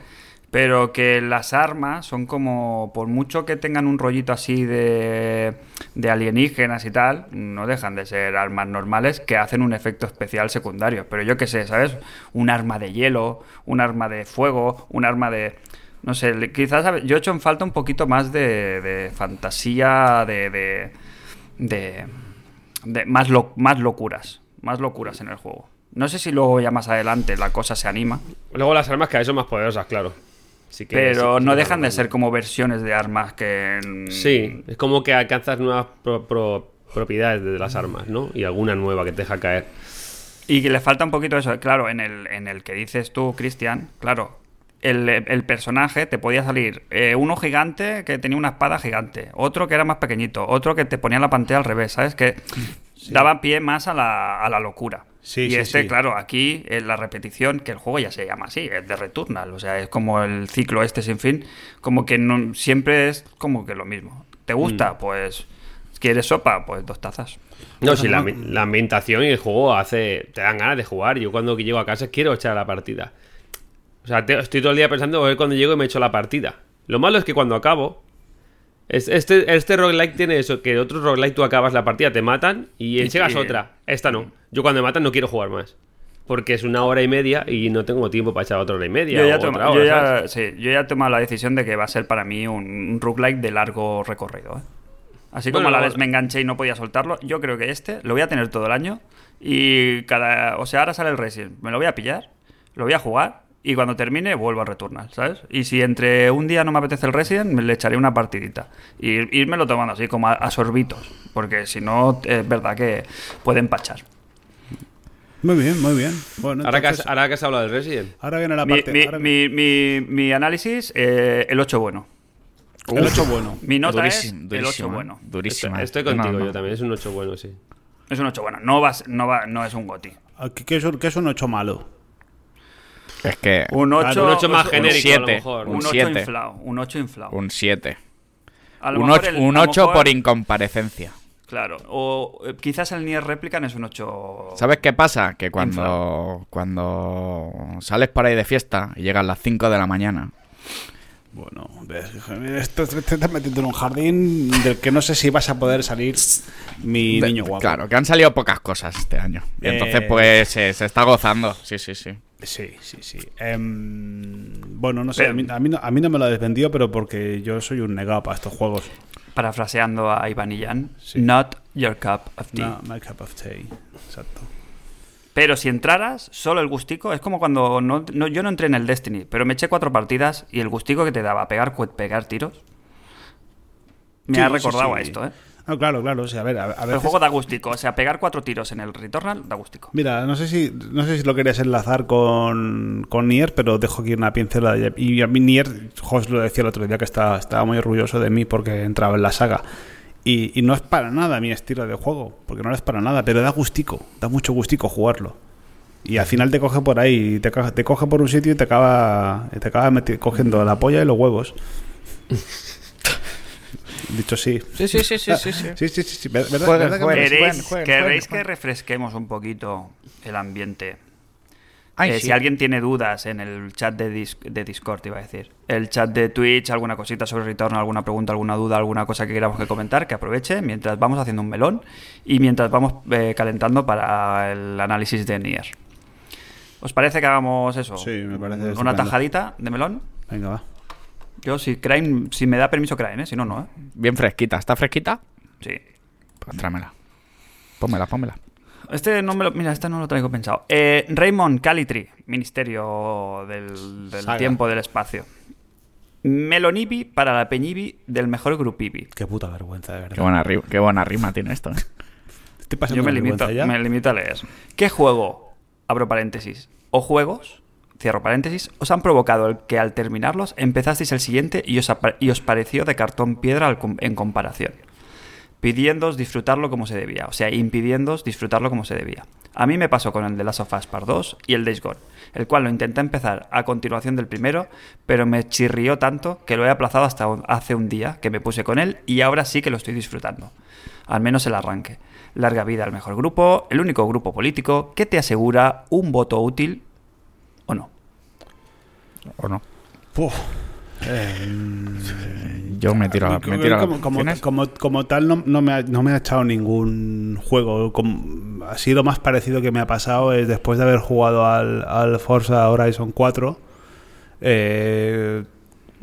Pero que las armas son como, por mucho que tengan un rollito así de, de alienígenas y tal, no dejan de ser armas normales que hacen un efecto especial secundario. Pero yo qué sé, ¿sabes? Un arma de hielo, un arma de fuego, un arma de... No sé, quizás yo he hecho en falta un poquito más de, de fantasía, de, de, de, de más, más locuras, más locuras en el juego. No sé si luego ya más adelante la cosa se anima, Luego las armas cada vez son más poderosas, claro. Sí que- pero sí- no dejan de ser como versiones de armas que... Sí, es como que alcanzas nuevas pro- pro- propiedades de las armas, ¿no? Y alguna nueva que te deja caer. Y que le falta un poquito eso. Claro, en el, en el que dices tú, Cristian, claro, el, el personaje te podía salir eh, uno gigante que tenía una espada gigante, otro que era más pequeñito, otro que te ponía la pantalla al revés, ¿sabes? Que daba pie más a la, a la locura. Sí, y sí, este, sí. claro, aquí en la repetición, que el juego ya se llama así, es de Returnal, o sea, es como el ciclo este sin fin, como que no, siempre es como que lo mismo. ¿Te gusta? Mm. Pues, ¿quieres sopa? Pues dos tazas. No, si la, ambi- la ambientación y el juego hace. te dan ganas de jugar. Yo cuando llego a casa quiero echar la partida. O sea, te- estoy todo el día pensando a ver cuando llego y me echo la partida. Lo malo es que cuando acabo. Es- este, este roguelike tiene eso, que otro roguelike tú acabas la partida, te matan y llegas y- otra. Esta no. Yo cuando me matan no quiero jugar más. Porque es una hora y media y no tengo tiempo para echar otra hora y media. Yo ya, tomo- yo ya- ¿sabes? sí, yo ya he tomado la decisión de que va a ser para mí un, un roguelike de largo recorrido. ¿eh? Así como Bueno, a la vez me enganché y no podía soltarlo, yo creo que este lo voy a tener todo el año. Y cada. O sea, ahora sale el Resident. Me lo voy a pillar, lo voy a jugar. Y cuando termine, vuelvo a Returnal, ¿sabes? Y si entre un día no me apetece el Resident, me le echaré una partidita. Y irme lo tomando así, como a, a sorbitos. Porque si no, es verdad que puede empachar. Muy bien, muy bien. Bueno, Ahora, que has, ahora que has hablado del Resident. ahora viene la Mi, parte. mi- ahora- mi- mi- mi análisis, eh, el 8 bueno. el 8 bueno. Mi nota Durísimo, es el 8 durísima, bueno. Durísima. Estoy No, contigo, no. yo también. Es un 8 bueno, sí. Es un 8 bueno. No, va, a ser- no, va, no es un goti. Ah, ¿Qué, qué es, un- qué es un 8 malo? Es que Un 8, un ocho más un- genérico, siete. a lo mejor. Un Un 8 siete. inflado. Un 8 inflado. un 7. A lo Un mejor 8, el- un a lo ocho mejor- por incomparecencia. Claro. O eh, quizás el Nier Replicant es un 8. ¿Sabes qué pasa? Que cuando, cuando sales por ahí de fiesta y llegan las 5 de la mañana, Bueno, ves, esto te estás metiendo en un jardín del que no sé si vas a poder salir mi de- niño guapo. claro, que han salido pocas cosas este año. Y entonces, Eh, pues se, se está gozando. Sí, sí, sí. Sí, sí, sí. Em, bueno, no sé, Pero- a mí, a, mí no, a mí no me lo ha desvendido, pero porque yo soy un negado para estos juegos. Parafraseando a Iván y Jan. Sí. Not your cup of tea. No, my cup of tea. Exacto. Pero si entraras, solo el gustico, es como cuando no, no- yo no entré en el Destiny, pero me eché cuatro partidas y el gustico que te daba pegar, pegar tiros, me Sí, ha recordado sí. a esto, ¿eh? Ah, claro, claro. O sea, a ver, a, El juego da gustico, o sea, pegar cuatro tiros en el Returnal da gustico. Mira, no sé si no sé si lo querías enlazar con, con Nier, pero dejo aquí una pincelada. Y a mí Nier, Jos lo decía el otro día que estaba, estaba muy orgulloso de mí porque entraba en la saga. Y, y no es para nada mi estilo de juego, porque no es para nada, pero da gustico, da mucho gustico jugarlo. Y al final te coge por ahí, te, co- te coge por un sitio y te acaba, te acaba cogiendo la polla y los huevos. dicho sí. Sí, sí, sí, sí, sí. sí. Sí, sí, sí, sí. ¿Verdad, Jueguen, verdad que jueguen. me- Jueguen, ¿Queréis, jueguen, queréis que refresquemos un poquito el ambiente? Ay, Eh, sí. Si alguien tiene dudas en el chat de, dis- de Discord, iba a decir. El chat de Twitch, alguna cosita sobre Return, alguna pregunta, alguna duda, alguna cosa que queramos que comentar, que aproveche mientras vamos haciendo un melón y mientras vamos eh, calentando para el análisis de Nier. ¿Os parece que hagamos eso? Sí, me parece Una estupendo. tajadita de melón. Venga, va. Yo, si Crane, si me da permiso Crane, ¿eh? si no, no, ¿eh? Bien fresquita. ¿Está fresquita? Sí. Pues tráemela. Pónmela, pónmela. Este no me lo, mira, este no lo traigo pensado. Eh, Raymond Calitri, Ministerio del, del. Tiempo del Espacio. Melonibi para la Peñibi del mejor grupibi. Qué puta vergüenza, de verdad. Qué buena, rima, qué buena rima tiene esto. ¿eh? Estoy pasando Yo me limito, ya. me limito a leer. ¿Qué juego, abro paréntesis, o juegos, cierro paréntesis, os han provocado el que al terminarlos empezasteis el siguiente y os, y os pareció de cartón piedra al com- en comparación? Pidiéndoos disfrutarlo como se debía, o sea, impidiéndoos disfrutarlo como se debía. A mí me pasó con el de Last of Us Part 2 y el Days Gone, el cual lo intenté empezar a continuación del primero, pero me chirrió tanto que lo he aplazado hasta un- hace un día que me puse con él y ahora sí que lo estoy disfrutando. Al menos el arranque. Larga vida al mejor grupo, el único grupo político que te asegura un voto útil o no. ¿O no? Puf. Eh, Yo me tiro a la, me tiro como, como, ¿Tienes? como- como tal no, no me ha, no me ha echado ningún juego. Así lo más parecido que me ha pasado es después de haber jugado al, al Forza Horizon 4, eh,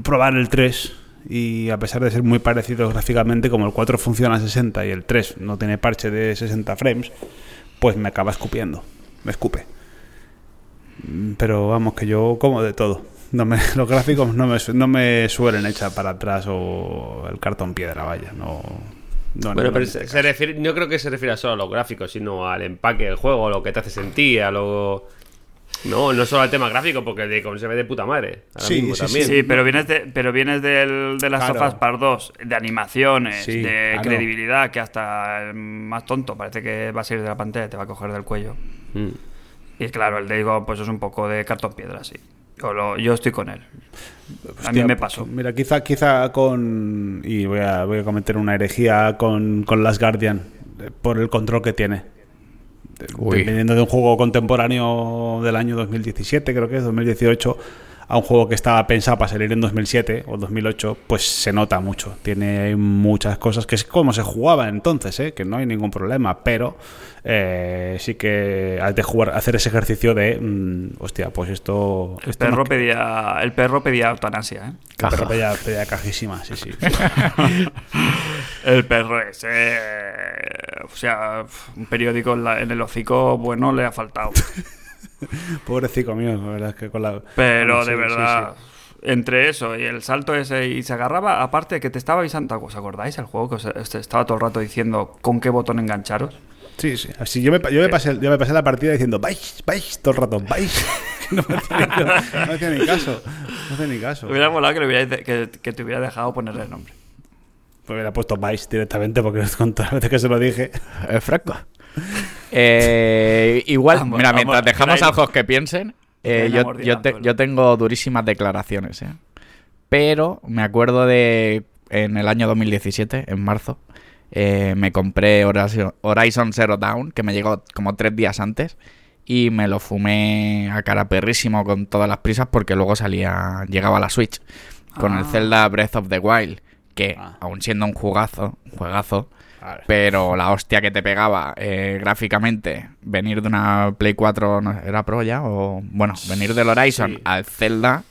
probar el 3 y a pesar de ser muy parecido gráficamente, como el 4 funciona a 60 y el 3 no tiene parche de 60 frames, pues me acaba escupiendo. Me escupe. Mm, Pero vamos, que yo como de todo. No me, los gráficos no me, no me suelen echar para atrás o el cartón piedra, vaya. No, no Bueno, no pero se, se refiere, no creo que se refiera solo a los gráficos, sino al empaque del juego, a lo que te hace sentir, a lo... No, no solo al tema gráfico, porque de, como se ve de puta madre. Ahora Sí, mismo sí, también. Sí, pero vienes, de, pero vienes del, de las Claro. sofás Part 2, de animaciones, Sí, de claro. credibilidad, que hasta el más tonto parece que va a salir de la pantalla, te va a coger del cuello. Mm. Y claro, el de Go, pues es un poco de cartón piedra, sí. Yo, lo- yo estoy con él. a mí me pasó. Mira, quizá, quizá con. Y voy a, voy a cometer una herejía con, con Last Guardian eh, por el control que tiene. De- Uy. Viniendo de un juego contemporáneo del año 2017, creo que es 2018, a un juego que estaba pensado para salir en 2007 o 2008, pues se nota mucho. Tiene muchas cosas que es como se jugaba entonces, ¿eh? que no hay ningún problema, pero eh, sí que has de jugar, hacer ese ejercicio de, mm, hostia, pues esto. El esto no- perro, pedía, el perro pedía eutanasia, ¿eh? pero pedía, pedía cajísima, sí, sí. El perro ese. O sea, un periódico en, la- en el hocico, bueno, le ha faltado. Pobrecito mío, la verdad es que con la. Pero Bueno, de sí, verdad, entre eso y el salto ese y se agarraba, aparte que te estaba avisando, ¿os acordáis el juego que os, os estaba todo el rato diciendo con qué botón engancharos? Sí, sí. sí. Así yo me, yo, me pasé, yo me pasé la partida diciendo, vais, vais, todo el rato, vais. no me hacía ni, no hacía ni caso. No hacía ni caso. Me hubiera molado que, le hubierais de- que, que te hubiera dejado ponerle el nombre. Pues hubiera puesto vais directamente porque con todas las veces que se lo dije. Es fresco. Eh, igual, Vamos, mira, vamos, mientras dejamos a ojos que piensen, eh, yo, yo te- yo tengo durísimas declaraciones, ¿eh? Pero me acuerdo de en el año 2017, en marzo, eh, me compré Horizon, Horizon Zero Dawn, que me llegó como tres días antes, y me lo fumé a cara perrísimo con todas las prisas porque luego salía, llegaba la Switch con el Ah. Zelda Breath of the Wild, que Ah. aun siendo un jugazo, un pero la hostia que te pegaba eh, gráficamente, venir de una Play 4, ¿no? ¿era Pro ya? O, bueno, venir del Horizon Sí. al Zelda,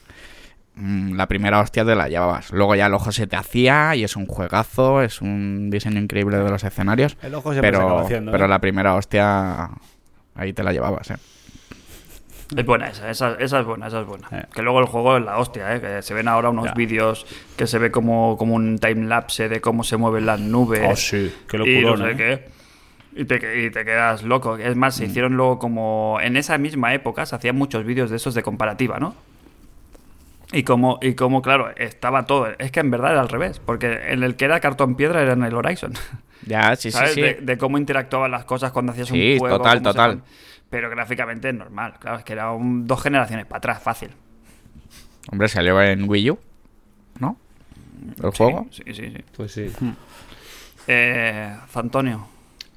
mm, la primera hostia te la llevabas. Luego ya el ojo se te hacía y es un juegazo, es un diseño increíble de los escenarios, El ojo se pero, haciendo. pero la primera hostia ahí te la llevabas, ¿eh? Es buena esa, esa, esa es buena, esa es buena. Eh. Que luego el juego es la hostia, ¿eh? Que se ven ahora unos vídeos que se ve como, como un timelapse de cómo se mueven las nubes. Oh, sí, qué y no sé ¿eh? qué. Y te, y te quedas loco. Es más, Mm. se hicieron luego como... En esa misma época se hacían muchos vídeos de esos de comparativa, ¿no? Y como, y como, claro, estaba todo. Es que en verdad era al revés, porque en el que era cartón piedra era en el Horizon. Ya, sí, sí, ¿Sabes? sí. De, de cómo interactuaban las cosas cuando hacías Sí, un juego. total, se total. con- Pero gráficamente es normal, claro, es que era un- dos generaciones para atrás, fácil. Hombre, salió en Wii U, ¿no? ¿El Sí, juego? Sí, sí, sí. Pues sí. Eh, Antonio.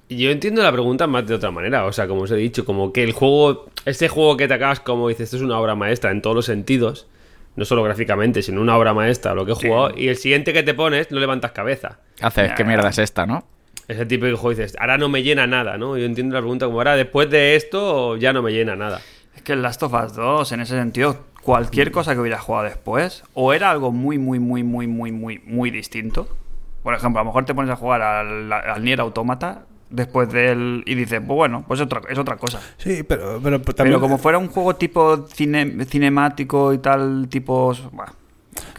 Yo entiendo la pregunta más de otra manera, o sea, como os he dicho, como que el juego, este juego que te acabas, como dices, esto es una obra maestra en todos los sentidos, no solo gráficamente, sino una obra maestra, lo que he jugado, y el siguiente que te pones no levantas cabeza. ¿Qué haces? ¿Qué mierda es esta, no? Ese tipo de juego dices, ahora no me llena nada, ¿no? Yo entiendo la pregunta como ahora, después de esto, ya no me llena nada. Es que el Last of Us 2, en ese sentido, cualquier cosa que hubiera jugado después, o era algo muy, muy, muy, muy, muy, muy, muy distinto. Por ejemplo, a lo mejor te pones a jugar al, al Nier Automata después del. y dices, pues bueno, pues otra, es otra cosa. Sí, pero, pero también. Pero como fuera un juego tipo cine- cinemático y tal, tipo. bah,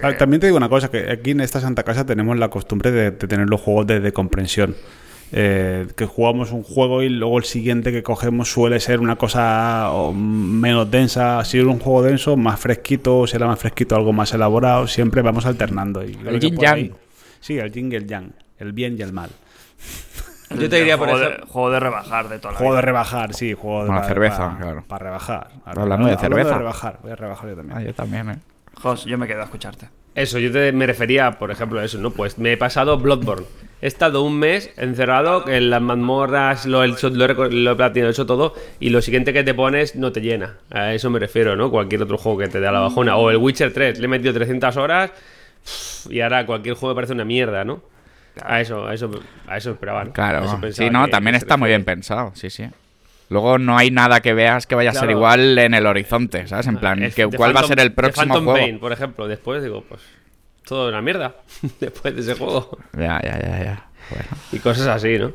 Ah, También te digo una cosa, que aquí en esta Santa Casa tenemos la costumbre de, de tener los juegos de, de comprensión. Eh, que jugamos un juego y luego el siguiente que cogemos suele ser una cosa menos densa. Si es un juego denso, más fresquito, si era más fresquito, algo más elaborado. Siempre vamos alternando. Y que yin por yang. ahí- Sí, el yin y el yang. El bien y el mal. Yo te diría, por de, juego de rebajar de toda la Juego de rebajar, sí, juego de Una para- cerveza, para- claro. Para rebajar. Hablando de cerveza. rebajar, voy a rebajar yo también. Ah, yo también, ¿eh? Jos, yo me quedo a escucharte. Eso, yo te, me refería, por ejemplo, a eso, ¿no? Pues me he pasado Bloodborne. He estado un mes encerrado en las mazmorras, lo, el, lo, he, lo he platinado, hecho todo, y lo siguiente que te pones no te llena. A eso me refiero, ¿no? Cualquier otro juego que te dé a la bajona. O el Witcher 3, le he metido 300 horas y ahora cualquier juego me parece una mierda, ¿no? A eso, a eso, a eso esperaba, ¿no? A Claro. eso Sí, no, también está muy bien pensado, sí, sí. Luego no hay nada que veas que vaya a ser igual en el horizonte, ¿sabes? En plan, que, The ¿cuál va a ser el próximo Phantom juego? Pain, por ejemplo, después digo, pues todo una mierda después de ese juego. Ya, ya, ya, ya. Bueno. Y cosas así, ¿no?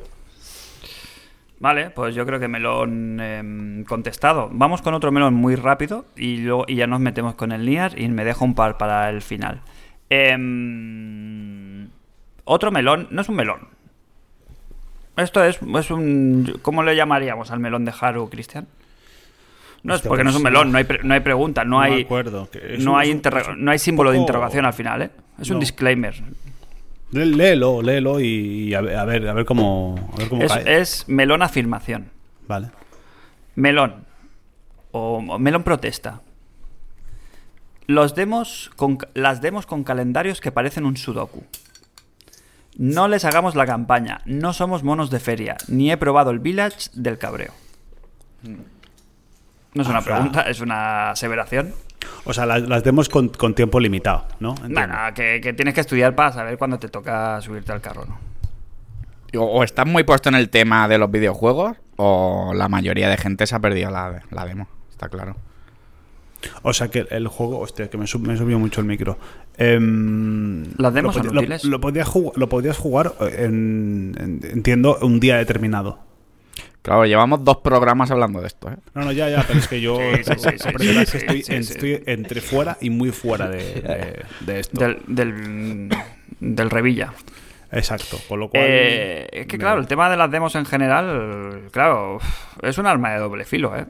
Vale, pues yo creo que melón em, contestado. Vamos con otro melón muy rápido y, luego, y ya nos metemos con el Nier y me dejo un par para el final. Em, otro melón, no es un melón. Esto es, es un... ¿Cómo le llamaríamos al melón de Haru, Cristian? No es porque no es un pues, melón, no hay, pre- no hay pregunta, no, hay... acuerdo, No un- hay, un- un no hay símbolo de interrogación al final, ¿eh? Es un disclaimer. Lé- Léelo, léelo y, y a, ver, a ver a ver cómo, a ver cómo Es, cae. es melón afirmación. Vale. Melón. O o melón protesta. Los demos con, las demos con calendarios que parecen un sudoku. No les hagamos la campaña. No somos monos de feria. Ni he probado el village del cabreo. No es una pregunta, es una aseveración. O sea, las, las demos con, con tiempo limitado, ¿no? Entiendo. Bueno, que, que tienes que estudiar para saber cuándo te toca subirte al carro, ¿no? O, o estás muy puesto en el tema de los videojuegos, o la mayoría de gente se ha perdido la, la demo. Está claro. O sea, que el juego... Hostia, que me, sub- me subió mucho el micro. Em, ¿Las demos lo, son lo- útiles? Lo, podías jugar, lo podías jugar en, en- entiendo, un día determinado. Claro, llevamos dos programas hablando de esto, ¿eh? No, no, ya, ya, pero es que yo... Estoy, entre fuera y muy fuera de, de- de esto. Del, del, del Revilla. Exacto, con lo cual... Eh, es que me- claro, el tema de las demos en general, claro, es un arma de doble filo, ¿eh?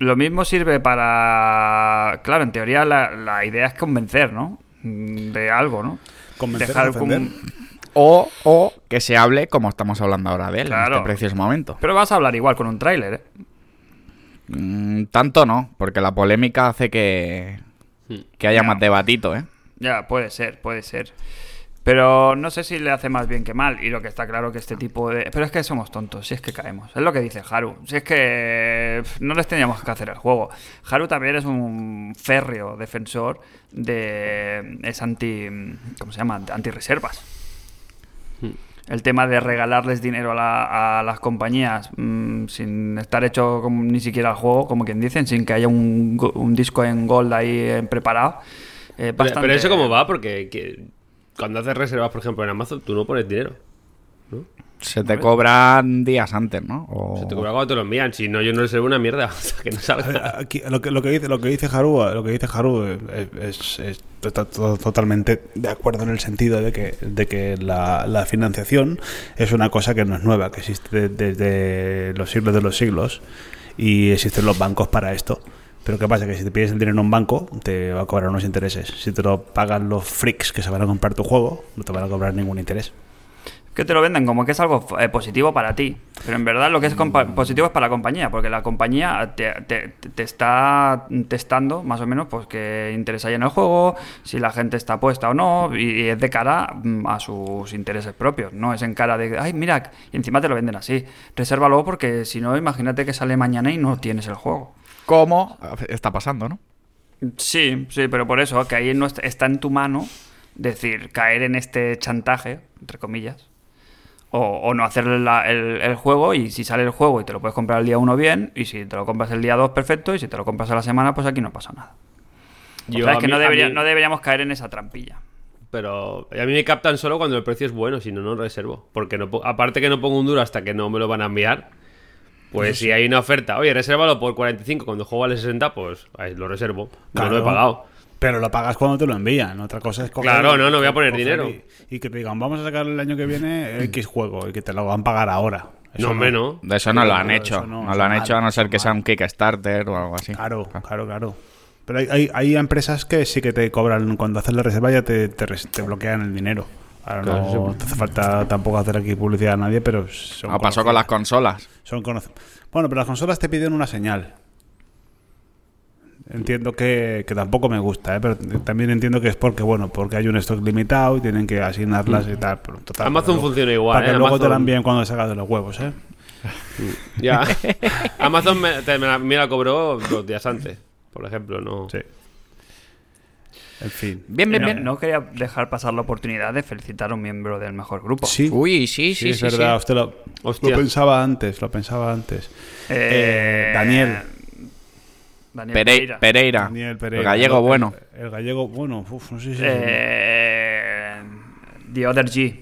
Lo mismo sirve para... Claro, en teoría la, la idea es convencer, ¿no? De algo, ¿no? Convencer, Dejar O, o que se hable como estamos hablando ahora de él en Claro. este precioso momento. Pero vas a hablar igual con un tráiler, ¿eh? Mm, tanto no, porque la polémica hace que, que haya Ya. más debatito, ¿eh? Ya, puede ser, puede ser. Pero no sé si le hace más bien que mal. Y lo que está claro que este tipo de... Pero es que somos tontos, si es que caemos. Es lo que dice Haru. Si es que no les teníamos que hacer el juego. Haru también es un férreo defensor de... Es anti... ¿Cómo se llama? Anti-reservas. El tema de regalarles dinero a, la- a las compañías mm, sin estar hecho como- ni siquiera el juego, como quien dicen, sin que haya un, disco en gold ahí eh, preparado. eh, Pero, bastante- pero eso cómo va, porque que- cuando haces reservas, por ejemplo, en Amazon, tú no pones dinero. Se te cobran días antes, ¿no? O- Se te cobra cuando te lo envían. Si no, yo no reservo una mierda. O sea, que no salga. Aquí, lo, que, lo que dice lo que dice Haru lo que dice Haru eh, es, es to- to- totalmente de acuerdo en el sentido de que de que la, la financiación es una cosa que no es nueva que existe de- desde los siglos de los siglos y existen los bancos para esto pero qué pasa que si te pides el dinero en un banco te va a cobrar unos intereses si te lo pagan los freaks que se van a comprar tu juego no te van a cobrar ningún interés que te lo venden como que es algo eh, positivo para ti. Pero en verdad lo que es compa- positivo es para la compañía, porque la compañía te, te- te está testando más o menos pues qué interés hay en el juego, si la gente está puesta o no, y, y es de cara mm, a sus intereses propios, no es en cara de, ay, mira, y encima te lo venden así. Resérvalo porque si no, imagínate que sale mañana y no tienes el juego. ¿Cómo? Está pasando, ¿no? Sí, sí, pero por eso, que ahí no est- está en tu mano decir, caer en este chantaje, entre comillas, o, o no hacer la- el, el juego y si sale el juego y te lo puedes comprar el día 1 bien, y si te lo compras el día 2 perfecto, y si te lo compras a la semana, pues aquí no pasa nada. Yo, o sea, es que mí- no, a debería- mí- no deberíamos caer en esa trampilla. Pero a mí me captan solo cuando el precio es bueno, si no, no reservo. Porque no, aparte que no pongo un duro hasta que no me lo van a enviar, pues si hay una oferta, oye, resérvalo por 45, cuando el juego vale 60, pues ahí lo reservo. No lo he Claro. pagado. Pero lo pagas cuando te lo envían. Otra cosa es coger Claro, no, no voy a poner dinero. Y, y que te digan, vamos a sacar el año que viene X juego y que te lo van a pagar ahora. Eso No, hombre, no. De eso no lo han Claro, hecho. no, lo han mal, hecho a no ser que sea un Kickstarter o algo así. Claro, claro, claro. Pero hay, hay, hay empresas que sí que te cobran, cuando haces la reserva ya te, te, bloquean el dinero. Ahora Claro, no sí. te hace falta tampoco hacer aquí publicidad a nadie, pero son Ah, pasó con las consolas. Son Bueno, pero las consolas te piden una señal. Entiendo que, que tampoco me gusta, ¿eh? pero también entiendo que es porque, bueno, porque hay un stock limitado y tienen que asignarlas y tal. pero total, Amazon luego- funciona igual, Para que ¿eh? luego te la envíen cuando salgas de los huevos, ¿eh? Ya. Amazon me, te- me la, me la cobró dos días antes, por ejemplo, no. Sí. En fin. Bien, bien, no, bien. no quería dejar pasar la oportunidad de felicitar a un miembro del mejor grupo. Sí, Uy, sí, sí, sí, es sí. verdad. sí. Usted lo, pensaba antes, lo pensaba antes. Eh, Eh, Daniel. Daniel Pere- Pereira. Pereira. Daniel Pereira. El gallego El- bueno. El, gallego bueno. Uf, no sé si... Eh, The Other G.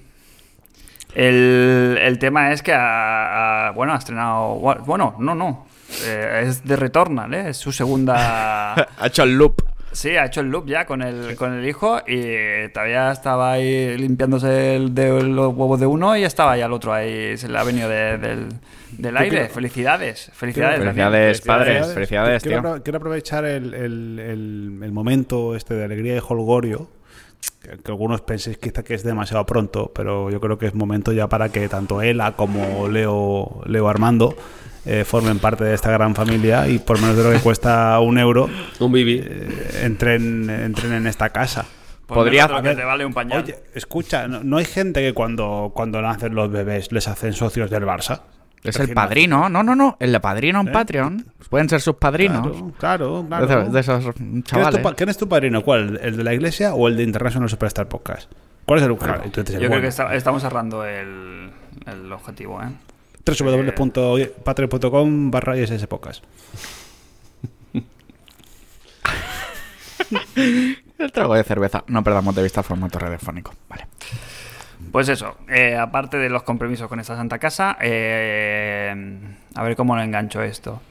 El, el tema es que ha, ha- bueno, ha estrenado. Bueno, no, no. Eh, es de Returnal, ¿eh? Es su segunda. Ha hecho el loop. Sí, ha hecho el loop ya con el, con el hijo y todavía estaba ahí limpiándose el- de los huevos de uno y estaba ya el otro ahí. Se le ha venido de- del, del aire. Felicidades. Felicidades. Daniel. Felicidades, padres. Felicidades. Felicidades, quiero, quiero aprovechar el, el- el- el momento este de alegría y holgorio. Que, que algunos penséis quizá que es demasiado pronto, pero yo creo que es momento ya para que tanto Ela como Leo, Leo Armando eh, formen parte de esta gran familia y por menos de lo que cuesta un euro Un bibi. eh, entren, entren en esta casa. Pues Podría- que te vale un pañal. Oye, escucha, ¿no, no hay gente que cuando, cuando nacen los bebés les hacen socios del Barça? Es el padrino. No, no, no. El de padrino en ¿Eh? Patreon. Pueden ser sus padrinos. Claro, claro, De, claro. esos- de esos ¿Quién es, tu, chavales. quién es tu padrino? ¿Cuál? ¿El de la iglesia o el de International Superstar Podcast? ¿Cuál es el claro, el Yo creo bueno. que está- estamos cerrando el, el objetivo, ¿eh? www.patreon.com barra ISS Podcast. El trago de cerveza. No perdamos de vista el formato radiofónico. Vale. Pues eso, eh, aparte de los compromisos con esta santa casa, eh, a ver cómo lo engancho esto.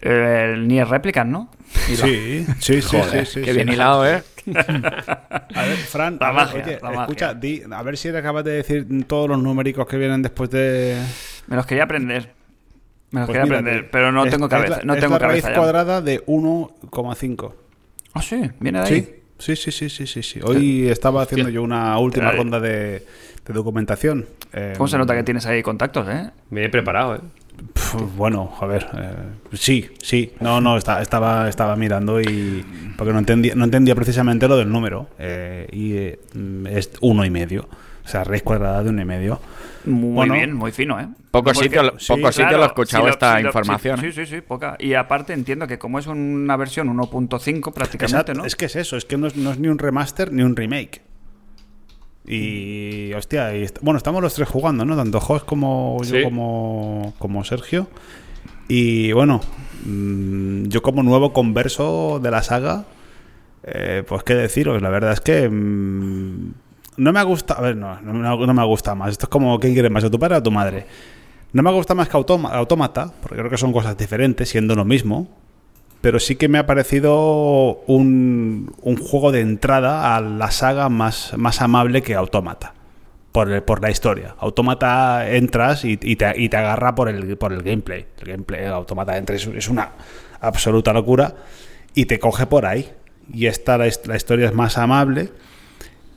Eh, el Nier Replicant, ¿no? Sí, sí, sí, Joder, sí, sí, qué sí. bien hilado, ¿eh? A ver, Fran, La a ver, magia, oye, la magia. escucha, di- a ver si acabas de decir todos los numéricos que vienen después de... Me los quería aprender. Me los Pues quería aprender, pero no es- tengo es cabeza. la- no es tengo la raíz cabeza ya. cuadrada de 1,5. Ah, sí, viene de ahí. Sí, sí, sí, sí, sí, sí, sí. Hoy estaba haciendo yo una última ronda de, de documentación. Eh, ¿Cómo se nota que tienes ahí contactos, eh? Me he preparado, ¿eh? Bueno, a ver, eh, sí, sí. No, no, está- estaba, estaba mirando y porque no entendía, no entendía precisamente lo del número eh, y eh, es uno y medio, o sea, raíz cuadrada de uno y medio. Muy Bueno. bien, muy fino, ¿eh? Poco Porque- sitio, sí, poco sitio lo he escuchado si lo- esta si lo- información. Sí, ¿eh? sí, sí, poca. Y aparte entiendo que como es una versión 1.5 prácticamente, Exacto, ¿no? Es que es eso, es que no es, no es ni un remaster ni un remake. Y, hostia, y est- bueno, estamos los tres jugando, ¿no? Tanto Jos como yo Sí. como, como Sergio. Y bueno, mm, yo como nuevo converso de la saga, eh, pues qué deciros, la verdad es que mm, no me gusta, a ver, no, no, me- no me gusta más. Esto es como, ¿quién quiere más, a tu padre o a tu madre? No me gusta más que Autómata, porque creo que son cosas diferentes, siendo lo mismo. Pero sí que me ha parecido un, un juego de entrada a la saga más, más amable que Autómata. Por, por la historia. Autómata entras y, te, y te agarra por el, por el gameplay. El gameplay Autómata entras es, una absoluta locura. Y te coge por ahí. Y esta, la, la historia es más amable.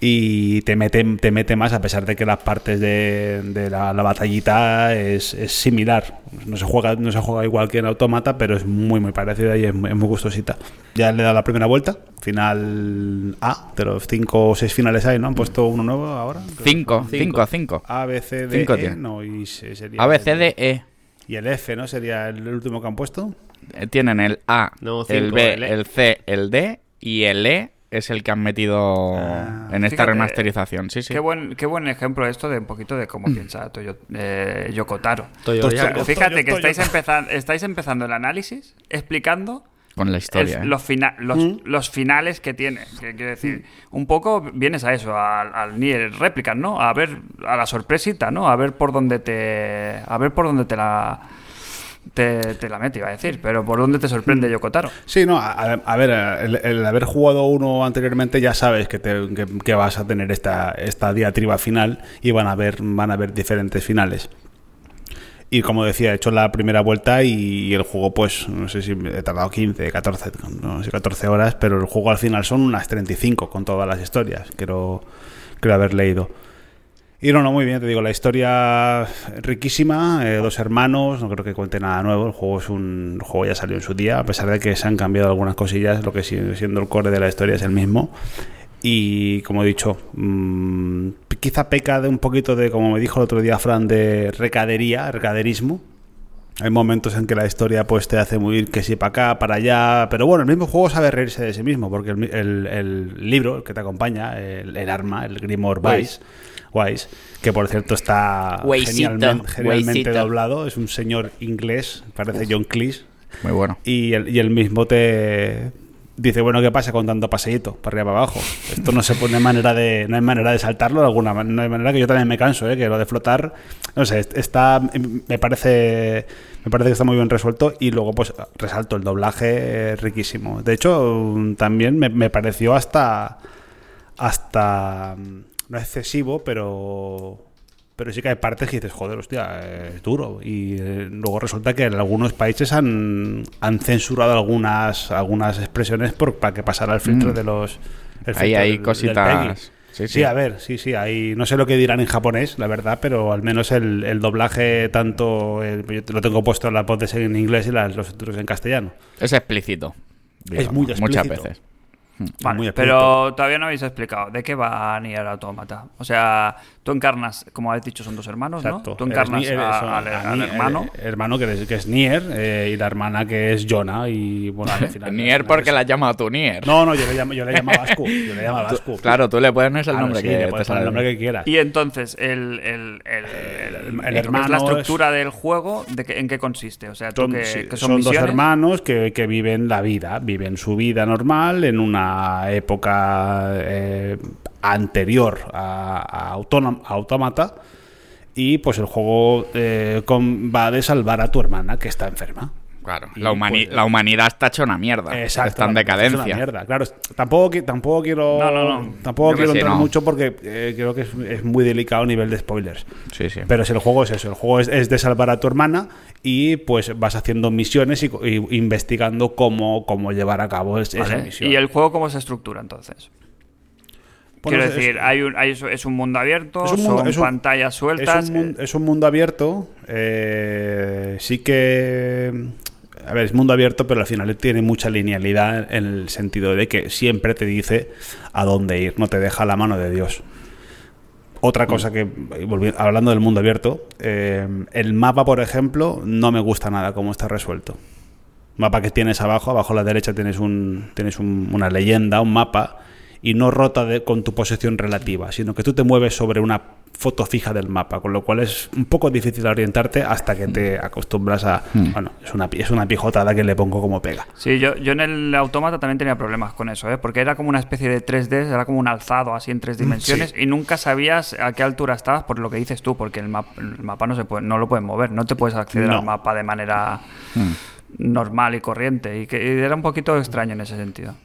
Y te mete, te mete más a pesar de que las partes de, de la, la batallita es, es similar. No se, juega, no se juega igual que en Automata, pero es muy muy parecida y es, muy- es muy gustosita. Ya le he dado la primera vuelta, final A, de los cinco o seis finales hay, ¿no? Han puesto uno nuevo ahora. Cinco, cinco, cinco. A, B, C, D, Cinco E, no, y se- sería A, B, el- C, D, E. Y el F, ¿no? Sería el último que han puesto. Eh, Tienen el A, No, el cinco, B, el E. el C, el D y el E es el que han metido Ah, en esta fíjate, remasterización. Sí, sí. Qué buen, qué buen ejemplo esto de un poquito de cómo piensa Toyo, eh, Yoko Taro. Toyo- Fíjate Toyo- que estáis, Toyo- empezando estáis empezando el análisis explicando Con la historia. el- ¿eh? los, fina- los, los finales que tiene. Que quiero decir, un poco vienes a eso, al, al Nier Replicant, ¿no? A ver, a la sorpresita, ¿no? A ver por dónde te. A ver por dónde te la. Te, te la mete, iba a decir, pero por dónde te sorprende Yoko Taro. Sí, no, a, a- a ver, el, el haber jugado uno anteriormente ya sabes que, te- que- que vas a tener esta, esta diatriba final y van a haber, van a haber diferentes finales. Y como decía, he hecho la primera vuelta y, el juego, pues, no sé si he tardado 15, 14, no sé, 14 horas, pero el juego al final son unas 35 con todas las historias, creo, creo haber leído. Y no, no, muy bien, te digo, la historia riquísima, eh, dos hermanos, no creo que cuente nada nuevo, el juego es un el juego ya salió en su día, a pesar de que se han cambiado algunas cosillas, lo que sigue siendo el core de la historia es el mismo. Y como he dicho, mm, quizá peca de un poquito de, como me dijo el otro día Fran, de recadería, recaderismo. Hay momentos en que la historia pues te hace muy ir que sí para acá, para allá, pero bueno, el mismo juego sabe reírse de sí mismo, porque el, el- el libro el que te acompaña, el, arma, el Grimoire Weiss, Weiss, que por cierto está genialmente, doblado, es un señor inglés, parece John Cleese, Muy bueno. y el, y el mismo te dice, bueno, ¿qué pasa con tanto paseíto para arriba para abajo? Esto no se pone manera de no hay manera de saltarlo de alguna manera, no hay manera que yo también me canso, ¿eh? que lo de flotar, no sé, está me parece me parece que está muy bien resuelto y luego pues resalto el doblaje eh, riquísimo. De hecho, también me, me pareció hasta hasta no excesivo, pero pero sí que hay partes que dices, joder, hostia, es duro. Y eh, luego resulta que en algunos países han, han censurado algunas algunas expresiones por, para que pasara el filtro Mm. de los. el Ahí hay del- cositas. Sí, Sí, sí. a ver, sí, sí, hay, no sé lo que dirán en japonés, la verdad, pero al menos el, el doblaje tanto, el- yo te lo tengo puesto en las voces en inglés y las, los subtítulos en castellano. Es explícito. Es muy Muchas explícito. veces. Vale, muy pero todavía no habéis explicado de qué va Nier Automata. O sea, tú encarnas, como habéis dicho, son dos hermanos, Exacto. ¿no? Tú encarnas a- son- al, a al Ni- hermano. el- el hermano que es, que es Nier eh, y la hermana que es Jonah y bueno, al final... Nier porque la has llamado tú Nier. No, no, yo le llamo, yo le llamo Vasco. Yo le llamo Vasco. Claro, tú le pones el Claro, sí, que le el nombre que quieras. Y entonces, el, el, el, el- el lo que hermano es la es- estructura del juego, ¿de qué- ¿en qué consiste? O sea, tú Son, que, sí, que son son, dos hermanos que, que viven la vida, viven su vida normal en una época eh, anterior a, a Autónom- a Autómata y pues el juego eh, con- va de salvar a tu hermana que está enferma. Claro, Y, la, humani- pues, la humanidad está hecha una mierda. Exacto, está en es una decadencia. mierda. Claro, tampoco, tampoco quiero, No, no, no. tampoco quiero sí, entrar no. mucho porque eh, creo que es, es muy delicado a nivel de spoilers. Sí, sí. Pero si el juego es eso, el juego es, es de salvar a tu hermana y pues vas haciendo misiones y, investigando cómo, cómo llevar a cabo es- esa ¿vale? misión. ¿Y el juego cómo se estructura entonces? Bueno, Quiero es- decir, es- hay un, hay, es un mundo abierto, Es un mundo- son es un- pantallas sueltas. Es un, mun- eh, es un mundo abierto. eh, sí que. A ver, es mundo abierto, pero al final tiene mucha linealidad en el sentido de que siempre te dice a dónde ir, no te deja la mano de Dios. Otra cosa que, volvi- hablando del mundo abierto, eh, el mapa, por ejemplo, no me gusta nada cómo está resuelto. Mapa que tienes abajo, abajo a la derecha tienes, un, tienes un- una leyenda, un mapa, y no rota de- con tu posición relativa, sino que tú te mueves sobre una foto fija del mapa, con lo cual es un poco difícil orientarte hasta que te acostumbras a... Bueno, es una, es una pijotada que le pongo como pega. Sí, yo, yo en el automata también tenía problemas con eso, ¿eh? porque era como una especie de 3D, era como un alzado así en tres dimensiones y nunca sabías a qué altura estabas por lo que dices tú, porque el, map- el mapa no se puede, no lo puedes mover, no te puedes acceder No. al mapa de manera normal y corriente y que y era un poquito extraño en ese sentido.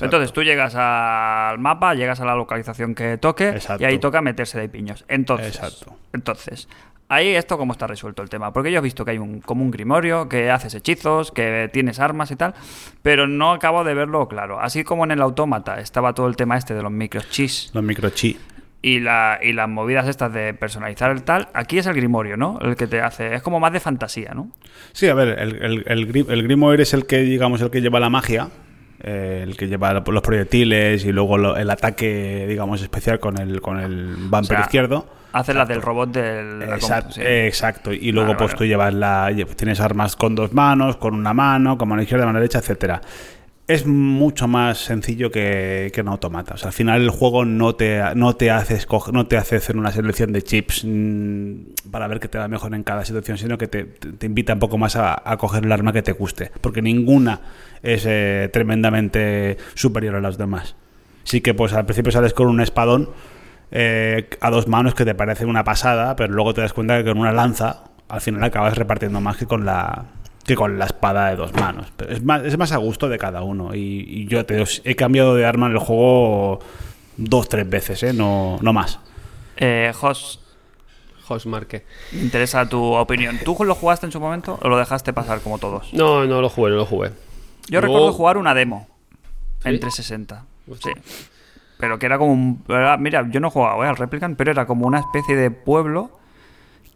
Entonces tú llegas al mapa, llegas a la localización que toque Exacto. y ahí toca meterse de piños. Entonces, Exacto. entonces ahí esto cómo está resuelto el tema. Porque yo he visto que hay un, como un grimorio, que haces hechizos, que tienes armas y tal, pero no acabo de verlo claro. Así como en el autómata estaba todo el tema este de los microchips Los microchi. y, la, y las movidas estas de personalizar el tal, aquí es el grimorio, ¿no? El que te hace, es como más de fantasía, ¿no? Sí, a ver, el, el, es el que, digamos, el que lleva la magia, eh, el que lleva los proyectiles y luego lo- el ataque, digamos, especial con el, con el bumper O sea, izquierdo. Hace la del robot del... Exacto, sí. exacto. Y luego Vale, pues vale. tú llevas la tienes armas con dos manos, con una mano, con mano izquierda, mano derecha, etcétera. Es mucho más sencillo que, que un automata. O sea, al final el juego no te, no te hace no te hace hacer una selección de chips mm, para ver qué te va mejor en cada situación, sino que te, te- te invita un poco más a, a coger el arma que te guste. Porque ninguna es eh, tremendamente superior a las demás. Sí que pues al principio sales con un espadón eh, a dos manos que te parece una pasada, pero luego te das cuenta que con una lanza al final acabas repartiendo más que con la que con la espada de dos manos. Pero es más, es más a gusto de cada uno. Y, y yo te he cambiado de arma en el juego dos, tres veces, ¿eh? no, no más. Eh, Jos, Jos Marque. me interesa tu opinión. ¿Tú lo jugaste en su momento o lo dejaste pasar como todos? No, no lo jugué, no lo jugué. Yo recuerdo jugar una demo ¿Sí? en 360. Sí. Hostia. Pero que era como un... era- Mira, yo no jugaba ¿eh? al Replicant, pero era como una especie de pueblo,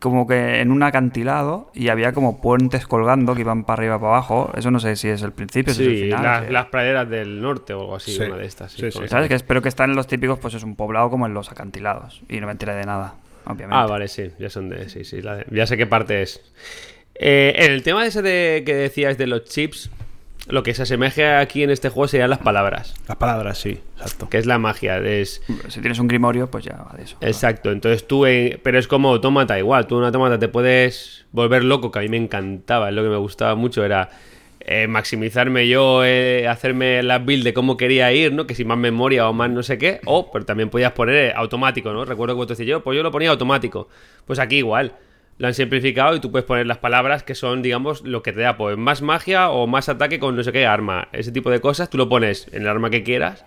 como que en un acantilado, y había como puentes colgando que iban para arriba para abajo. Eso no sé si es el principio, si es el Sí, final. las, sí. las praderas del norte o algo así, Sí. una de estas. Sí, sí. ¿Sabes? Que espero que están en los típicos, pues es un poblado como en los acantilados. Y no me enteré de nada, obviamente. Ah, vale, sí, ya son de. Sí, sí, la de- ya sé qué parte es. Eh, en el tema ese de que decías de los chips, lo que se asemeja aquí en este juego serían las palabras, Las palabras, sí, exacto. que es la magia. Es, Si tienes un grimorio, pues ya va de eso. Exacto, entonces tú, en- pero es como autómata igual, tú en autómata te puedes volver loco, que a mí me encantaba, es lo que me gustaba mucho, era eh, maximizarme yo, eh, hacerme la build de cómo quería ir, ¿no? Que si más memoria o más no sé qué, o pero también podías poner eh, automático, ¿no? Recuerdo que vos decías yo, pues yo lo ponía automático, pues aquí igual. Lo han simplificado y tú puedes poner las palabras que son, digamos, lo que te da, pues más magia o más ataque con no sé qué arma. Ese tipo de cosas, tú lo pones en el arma que quieras,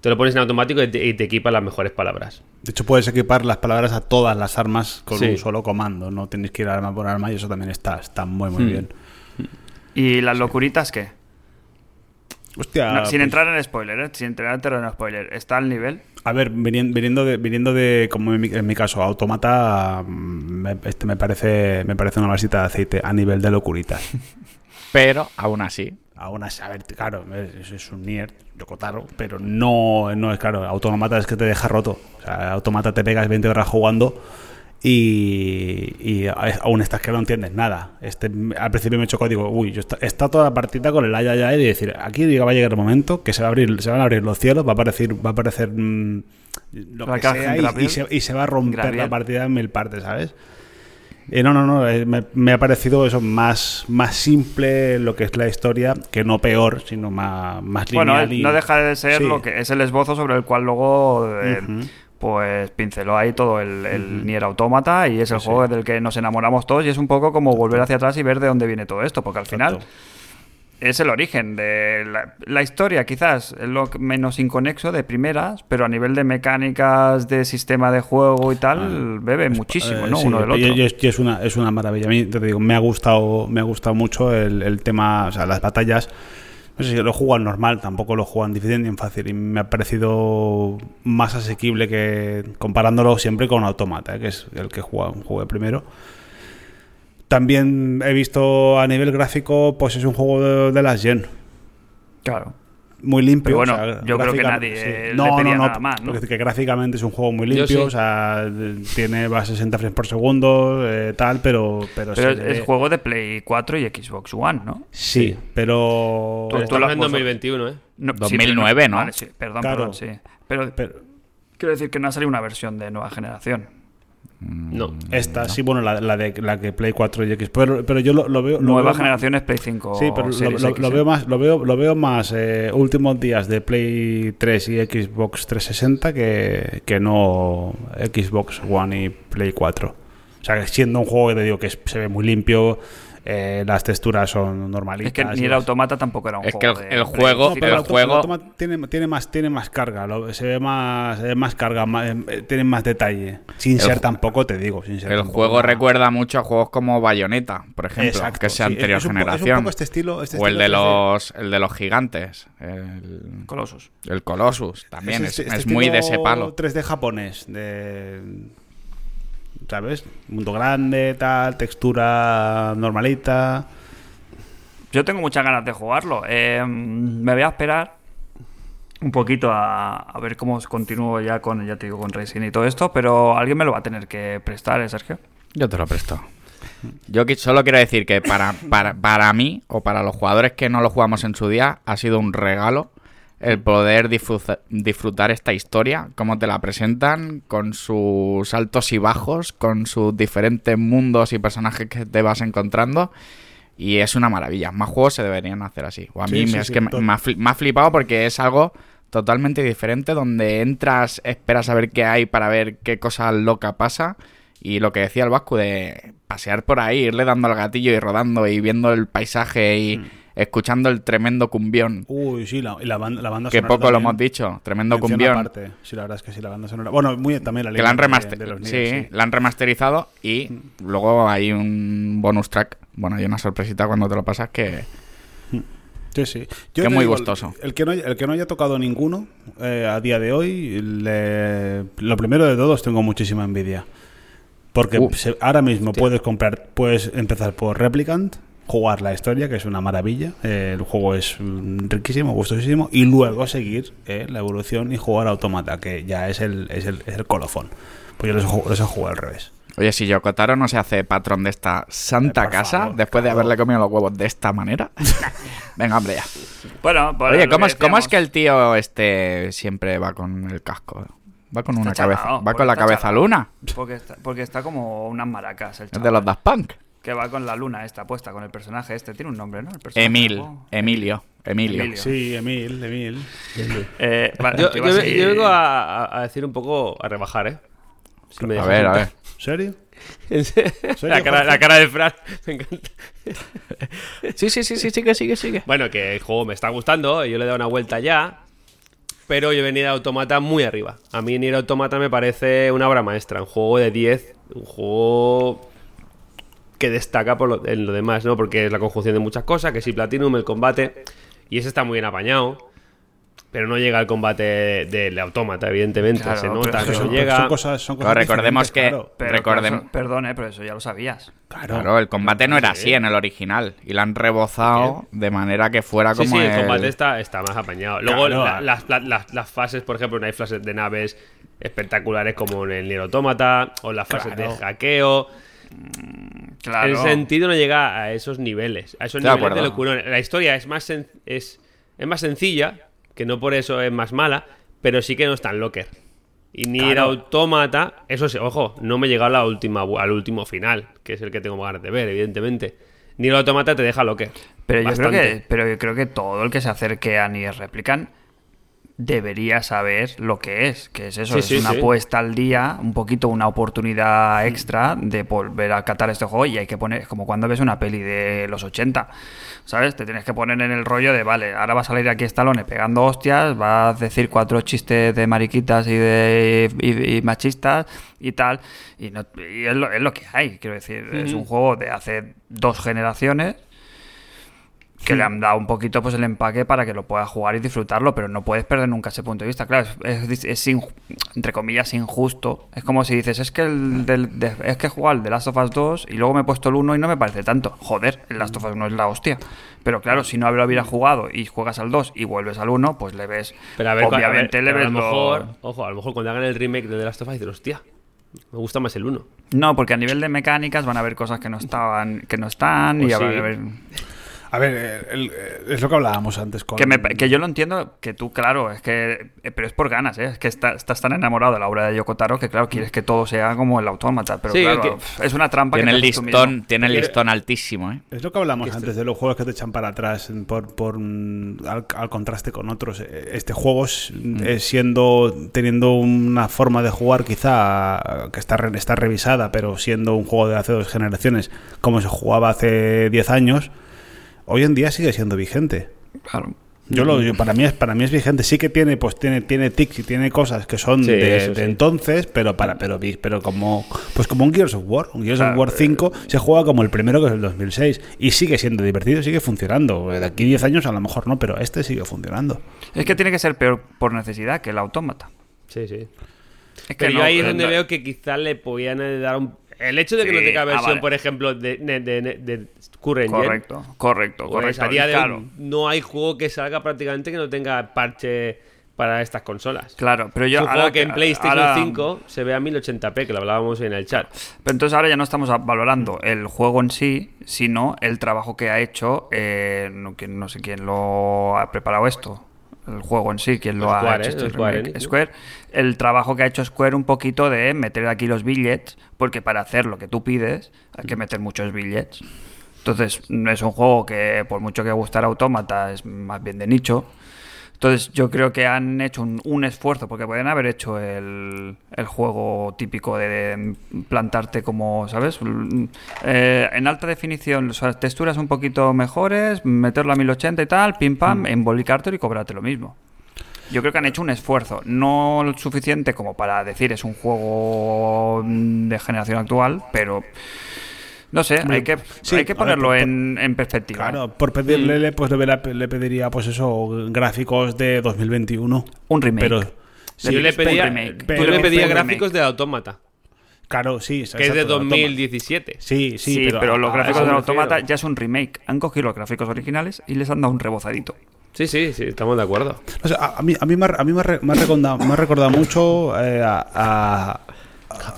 te lo pones en automático y te, y te equipa las mejores palabras. De hecho, puedes equipar las palabras a todas las armas con Sí. un solo comando. No tienes que ir arma por arma y eso también está, está muy, muy bien. ¿Y las locuritas qué? Hostia, No, sin pues, entrar en spoiler, ¿eh? Sin entrar en terreno spoiler. ¿Está al nivel? A ver, vinien- viniendo de, viniendo de como en mi, en mi caso, automata, mm, me, este me parece, me parece una vasita de aceite a nivel de locuritas. Pero aún así, Aún así, a ver, claro, es, es un Nier, Yokotaro, pero no, no es claro. Automata es que te deja roto. O sea, Automata te pegas 20 horas jugando y, y aún estás que no entiendes nada. Este, al principio me chocó, digo, uy, yo está, está toda la partida con el ay, ay, ay, y decir, aquí va a llegar el momento que se va a abrir, se van a abrir los cielos, va a aparecer, va a aparecer mm, lo La que sea y, y se, y se va a romper la partida en mil partes, ¿sabes? Eh, no, no, no, eh, me, me ha parecido eso más, más simple lo que es la historia, que no peor, sino más, más Bueno, lineal. y- no deja de ser Sí. lo que es el esbozo sobre el cual luego eh. Pues pinceló ahí todo el, el Nier Automata y es el Sí, juego del que nos enamoramos todos y es un poco como volver hacia atrás y ver de dónde viene todo esto, porque al final es el origen de la, la historia, quizás es lo menos inconexo de primeras, pero a nivel de mecánicas, de sistema de juego y tal, bebe muchísimo, Eh, ¿no? sí, Uno del otro. y es, y es una, es una maravilla. A mí, te digo, me ha gustado, me ha gustado mucho el, el tema, o sea, las batallas. No sé si lo juego al normal, tampoco lo juego en difícil ni en fácil. Y me ha parecido más asequible que comparándolo siempre con Automata, ¿eh? que es el que jugué, jugué primero. También he visto a nivel gráfico, pues es un juego de, de las Gen. Claro. Muy limpio. Pero bueno, o sea, yo creo que nadie sí. le no, pedía no, no, nada más, ¿no? porque que gráficamente es un juego muy limpio, sí. o sea, tiene va a 60 frames por segundo, eh, tal, pero pero, es, juego de Play 4 y Xbox One, ¿no? Sí, pero Tú- tú Estamos lo- en vosotros- 2021, ¿eh? No, sí, 2009, pero ¿no? Vale, sí, perdón, Claro. perdón, sí. Pero, pero quiero decir que no ha salido una versión de nueva generación. No. esta sí, bueno, la, la de la que Play 4 y X, pero, pero yo lo, lo veo lo nueva veo más- generación es Play 5. Sí, pero lo, Series lo- X, lo ¿eh? veo más, lo veo, lo veo más eh, últimos días de Play 3 y Xbox 360 que, que no Xbox One y Play 4. O sea, que siendo un juego que te digo que es- se ve muy limpio, eh, las texturas son normalitas. Es que Nier es- Automata tampoco era un Es juego. que el- de- el juego- No, de- pero el juego- automata tiene, tiene más tiene más carga, lo- se ve más, se ve más carga, más, eh, tiene más detalle. Sin El ser tampoco, te digo, sin ser El tampoco juego recuerda mucho a juegos como Bayonetta, por ejemplo, Exacto, que es sí, anterior es un po- es un generación. poco este estilo- este o el de 3D. los el de los gigantes, el, Colossus. el Colossus, también es, este- este es muy de ese estilo palo. 3D japonés, de ¿sabes? Mundo grande, tal, textura normalita. Yo tengo muchas ganas de jugarlo. Eh, me voy a esperar un poquito a, a ver cómo continúo ya con, ya te digo, con Racing y todo esto, pero alguien me lo va a tener que prestar, ¿eh, Sergio? Yo te lo presto. Yo solo quiero decir que para, para, para mí o para los jugadores que no lo jugamos en su día ha sido un regalo el poder disfruta- disfrutar esta historia, cómo te la presentan, con sus altos y bajos, con sus diferentes mundos y personajes que te vas encontrando. Y es una maravilla. Más juegos se deberían hacer así. O a Sí, mí sí, es sí, que me, me ha flipado porque es algo totalmente diferente donde entras, esperas a ver qué hay para ver qué cosa loca pasa. Y lo que decía el Vasco de pasear por ahí, irle dando al gatillo y rodando y viendo el paisaje y Mm. Escuchando el tremendo cumbión. Uy, sí, la, y la, ban- la banda que sonora poco lo hemos dicho, tremendo Mención cumbión. aparte. Sí, la verdad es que sí, la banda sonora. Bueno, muy también la Que la han, de- remaster- de los sí, la han remasterizado y luego hay un bonus track. Bueno, hay una sorpresita cuando te lo pasas que... Sí, sí. Que muy gustoso. El que, no, el que no haya tocado ninguno eh, a día de hoy, le- lo primero de todos tengo muchísima envidia. Porque Uh. se- ahora mismo puedes comprar, puedes empezar por Replicant, jugar la historia, que es una maravilla. eh, el juego es mm, riquísimo, gustosísimo. Y luego seguir eh, la evolución y jugar Automata, que ya es el, es el, es el colofón. Pues yo les, he- les he jugado al revés. Oye, si Yokotaro no se hace patrón de esta santa Eh, casa, favor, después de haberle comido los huevos de esta manera... Venga, hombre, ya. Bueno, Oye, ¿cómo es, ¿cómo es que el tío este siempre va con el casco? Va con una cabeza, va con la cabeza chalao. luna. Porque está, porque está como unas maracas el Es de los Daft Punk. Que va con la luna esta puesta, con el personaje este. Tiene un nombre, ¿no? El personaje, Emil. Emilio, Emilio. Emilio. Sí, Emil, Emil. Eh, vale, Yo, vengo a, decir un poco, a rebajar, ¿eh? Si A ver, a ver. ¿Serio? En serio, cara, la cara de Fran, me encanta. Sí, sí, sí, sí, sigue, sigue, sigue. Bueno, que el juego me está gustando, yo le he dado una vuelta ya, pero yo he venido a Automata muy arriba. A mí Nier Automata me parece una obra maestra, un juego de 10, un juego que destaca por lo, en lo demás, ¿no? Porque es la conjunción de muchas cosas, que sí Platinum, el combate, y ese está muy bien apañado. Pero no llega al combate del Automata, evidentemente. Claro, se nota que no son, llega. son cosas, son cosas Pero recordemos que- claro. Pero, Recordem- pero- Perdone, pero eso ya lo sabías. Claro, el combate no era así en el original. Y lo han rebozado de manera que fuera Sí, como sí, el el- combate está, está más apañado. Luego, Claro. la- las, la- las- las fases, por ejemplo, no hay fases de naves espectaculares como en el Nier Automata, o las fases Claro. de hackeo. Claro. El sentido no llega a esos niveles, a esos Estoy de niveles de acuerdo. locurón. La historia es más, sen- es, es más sencilla, que no por eso es más mala, pero sí que no es tan locker. Y Nier Claro. Automata, eso sí, ojo, no me he llegado a la última, al último final, que es el que tengo ganas de ver, evidentemente. Nier Automata te deja locker. Pero yo, creo que, pero yo creo que todo el que se acerque a Nier Replicant debería saber lo que es, que es eso, Sí, es sí, una sí. apuesta al día, un poquito una oportunidad extra de volver a catar este juego y hay que poner, es como cuando ves una peli de los 80, ¿sabes? Te tienes que poner en el rollo de, vale, ahora va a salir aquí Stallone pegando hostias, va a decir cuatro chistes de mariquitas y de y- y machistas y tal, y, no- y es, lo, es lo que hay, quiero decir, es un juego de hace dos generaciones que le han dado un poquito pues el empaque para que lo puedas jugar y disfrutarlo, pero no puedes perder nunca ese punto de vista. Claro, es, es- entre comillas injusto. Es como si dices, es que el del, de- es que he jugado el The Last of Us 2 y luego me he puesto el 1 y no me parece tanto. Joder, el Last of Us 1 es la hostia. Pero claro, si no lo hubieras jugado y juegas al 2 y vuelves al 1, pues le ves Pero a ver, cu- a ver, obviamente le ves a lo lo- mejor, ojo, a lo mejor cuando hagan el remake de The Last of Us dices, hostia, me gusta más el 1. No, porque a nivel de mecánicas van a haber cosas que no estaban que no están Pues y sí. a haber A ver, el- el- es lo que hablábamos antes con... Que, me- que yo lo entiendo, que tú, claro, es que. eh, Pero es por ganas, ¿eh? Es que está- estás tan enamorado de la obra de Yoko Taro que, claro, quieres que todo sea como el autómata. Pero Sí, claro, que- es una trampa Tiene que el listón, tiene el listón altísimo, ¿eh? Es lo que hablamos antes de los juegos que te echan para atrás por, por mm, al, al contraste con otros. Eh, Este juego es, es siendo teniendo una forma de jugar quizá que está, re- está revisada, pero siendo un juego de hace dos generaciones como se jugaba hace 10 años, hoy en día sigue siendo vigente. Claro. Yo lo, yo- para mí es para mí es vigente. Sí que tiene pues tiene tiene tics y tiene cosas que son Sí, de, eso de sí. entonces, pero para pero pero como pues como un Gears of War, un Gears of Claro, War 5 se juega como el primero que es el 2006 y sigue siendo divertido, sigue funcionando. De aquí 10 años a lo mejor no, pero este sigue funcionando. Es que tiene que ser peor por necesidad que el autómata. Sí, sí. Es que Pero yo ahí es eh, donde no- veo que quizás le podían dar un... El hecho de que Sí, no tenga ah, versión, vale. por ejemplo, de, de, de, de Current Gen, Correcto, correcto, pues correcto. claro, no hay juego que salga prácticamente que no tenga parche para estas consolas. claro, pero yo ahora juego que en PlayStation ahora- 5 se ve a 1080p, que lo hablábamos en el chat. Pero entonces ahora ya no estamos valorando el juego en sí, sino el trabajo que ha hecho, eh, no sé quién lo ha preparado esto, el juego en sí, quién lo ha hecho. ¿eh? Square el trabajo que ha hecho Square un poquito de meter aquí los billets, porque para hacer lo que tú pides hay que meter muchos billets. Entonces, no es un juego que, por mucho que gustara Autómata, es más bien de nicho. Entonces, yo creo que han hecho un, un esfuerzo, porque pueden haber hecho el, el juego típico de plantarte como, ¿sabes? Mm, eh, en alta definición, o sea, texturas un poquito mejores, meterlo a 1080 y tal, pim pam, embolicártelo y cobrarte lo mismo. Yo creo que han hecho un esfuerzo, no lo suficiente como para decir es un juego mm, de generación actual, pero no sé, hay que, sí, hay que ver, ponerlo por- en, en perspectiva. Claro, por pedirle le- pues le, pediría pues eso gráficos de 2021. Un remake. Pero Sí, yo le pedía, remake. yo Pero- le pedía pero- gráficos de Autómata, claro, sí, que es de exacto, toma. 2017. Sí, sí, Sí, pero, los gráficos me Automata ya es un remake. Han cogido los gráficos originales y les han dado un rebozadito. Sí, sí, sí, estamos de acuerdo. O sea, a, a mí, a mí me, ha- a mí me, ha re- me ha recordado, me ha recordado mucho eh, a, a,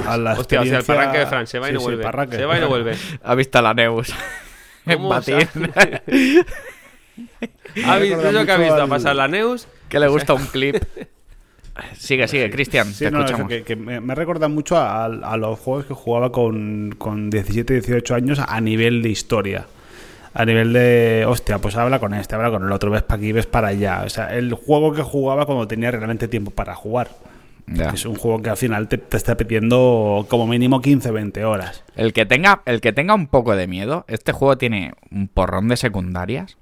a la Hostia, o sea, el parraque de Fran se va y Sí, no sí, vuelve. se va y no vuelve. Ha visto a la Neus. en ¿Cómo batir. ¿Ha visto eso que ha visto? Al- pasar la Neus. que le gusta un clip. Sigue, sigue, Cristian. Sí, te no, escuchamos. que, que me, me recuerda mucho a, a los juegos que jugaba con, con 17, 18 años a nivel de historia. A nivel de, hostia, pues habla con este, habla con el otro, ves para aquí, ves para allá. O sea, el juego que jugaba cuando tenía realmente tiempo para jugar. Ya. Es un juego que al final te, te está pidiendo como mínimo 15, 20 horas. El que tenga, el que tenga un poco de miedo, este juego tiene un porrón de secundarias,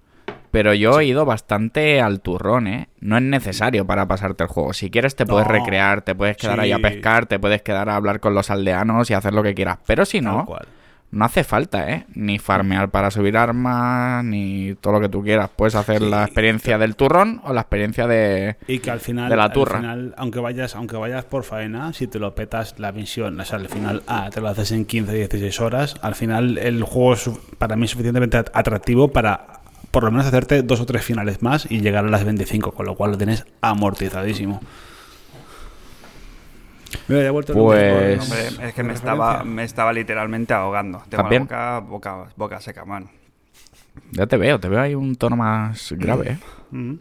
pero yo he ido bastante al turrón, ¿eh? No es necesario para pasarte el juego. Si quieres te puedes No. recrear, te puedes quedar ahí a pescar, te puedes quedar a hablar con los aldeanos y hacer lo que quieras. Pero si no. No hace falta, ¿eh? Ni farmear para subir armas, ni todo lo que tú quieras. Puedes hacer la experiencia del turrón o la experiencia de... Y que al final, De la al turra. final, aunque vayas, aunque vayas por faena, si te lo petas la misión, o sea, al final, ah, te lo haces en 15, 16 horas, al final el juego es para mí suficientemente at- atractivo para por lo menos hacerte dos o tres finales más y llegar a las 25, con lo cual lo tienes amortizadísimo. Mira, ya vuelto el Pues- nombre es que me estaba, me estaba literalmente ahogando. Tengo ¿También? la boca, boca, boca seca, man. Ya te veo, te veo ahí un tono más grave, ¿eh? Mm.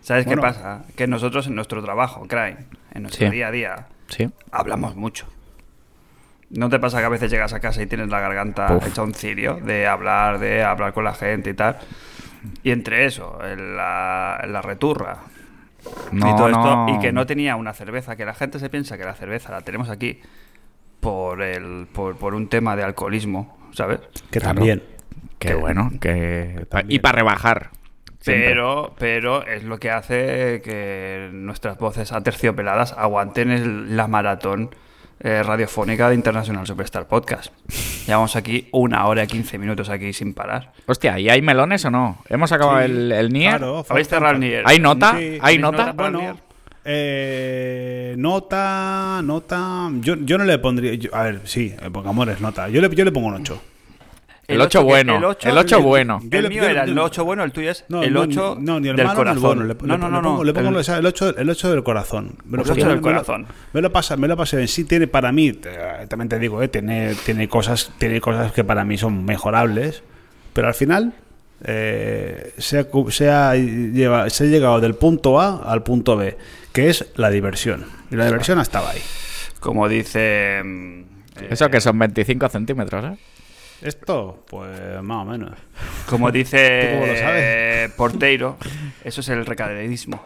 ¿Sabes Bueno. qué pasa? Que nosotros en nuestro trabajo, Cry, en nuestro Sí. día a día, Sí. hablamos mucho. ¿No te pasa que a veces llegas a casa y tienes la garganta Uf. hecha un cirio de hablar, de hablar con la gente y tal? Y entre eso, el- la, la returra No, y todo no. esto, y que no tenía una cerveza, que la gente se piensa que la cerveza la tenemos aquí por, el, por, por un tema de alcoholismo, ¿sabes? Que Claro. también. Qué bueno, que... también. Y para rebajar. siempre. Pero, pero es lo que hace que nuestras voces aterciopeladas aguanten el- la maratón eh, radiofónica de International Superstar Podcast. Llevamos aquí una hora y 15 minutos aquí sin parar. Hostia, ¿y hay melones o no? ¿Hemos acabado Sí, el, el Nier? claro, ¿Habéis cerrado el Nier? ¿Hay nota? Sí, ¿Hay ¿tenéis nota? nota Bueno, eh, nota, nota. Yo, yo no le pondría. yo- a ver, sí, eh, Pocamores, nota. Yo le, yo le pongo un 8. El ocho que- bueno, El 8, el ocho bueno. El mío era el le- 8 bueno, el tuyo es No, el no, 8 no, ni el del corazón. bueno. Le, no, le- no, le no, pongo, no. le pongo el- el, el 8, el 8 del corazón. Me El ocho paso- del me lo- corazón. Me lo pasa, me lo pasé bien. Sí, tiene para mí, eh, también te digo, eh, tiene, tiene, cosas, tiene cosas que para mí son mejorables, pero al final eh, se, ha, se, ha lleva- se ha llegado del punto A al punto B, que es la diversión. Y la diversión estaba ahí. Como dice. eh, Eso que son 25 centímetros, ¿eh? Esto, pues más o menos. Como dice Porteiro, eso es el recaderismo.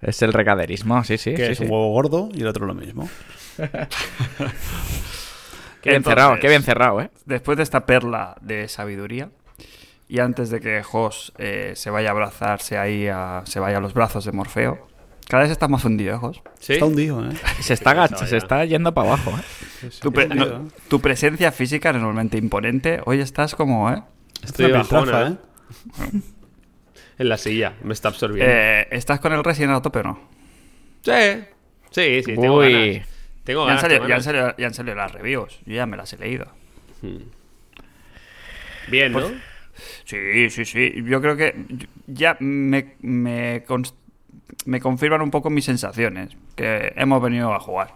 Es el recaderismo, sí, sí. que sí, es sí. un huevo gordo y el otro lo mismo. Qué bien Entonces, cerrado, qué bien cerrado, ¿eh? Después de esta perla de sabiduría, y antes de que Jos eh, se vaya a abrazarse ahí, a- se vaya a los brazos de Morfeo, cada vez estás más hundido, ¿eh, Jos? ¿Sí? Está hundido, ¿eh? Se está, se está yendo para abajo, ¿eh? Tu, pre- Está hundido, no, ¿eh? tu presencia física normalmente imponente, hoy estás como, ¿eh? Estoy bajona, ¿eh? En la silla, me está absorbiendo. Eh, ¿Estás con el Resident a tope o no? Sí, sí, sí, tengo Uy. ganas. Tengo Ya han, ganas, salido, tengo ya, han salido, ya han salido las reviews, yo ya me las he leído. Bien, ¿no? Sí, sí, sí. Yo creo que ya me, me, cons- me confirman un poco mis sensaciones, que hemos venido a jugar.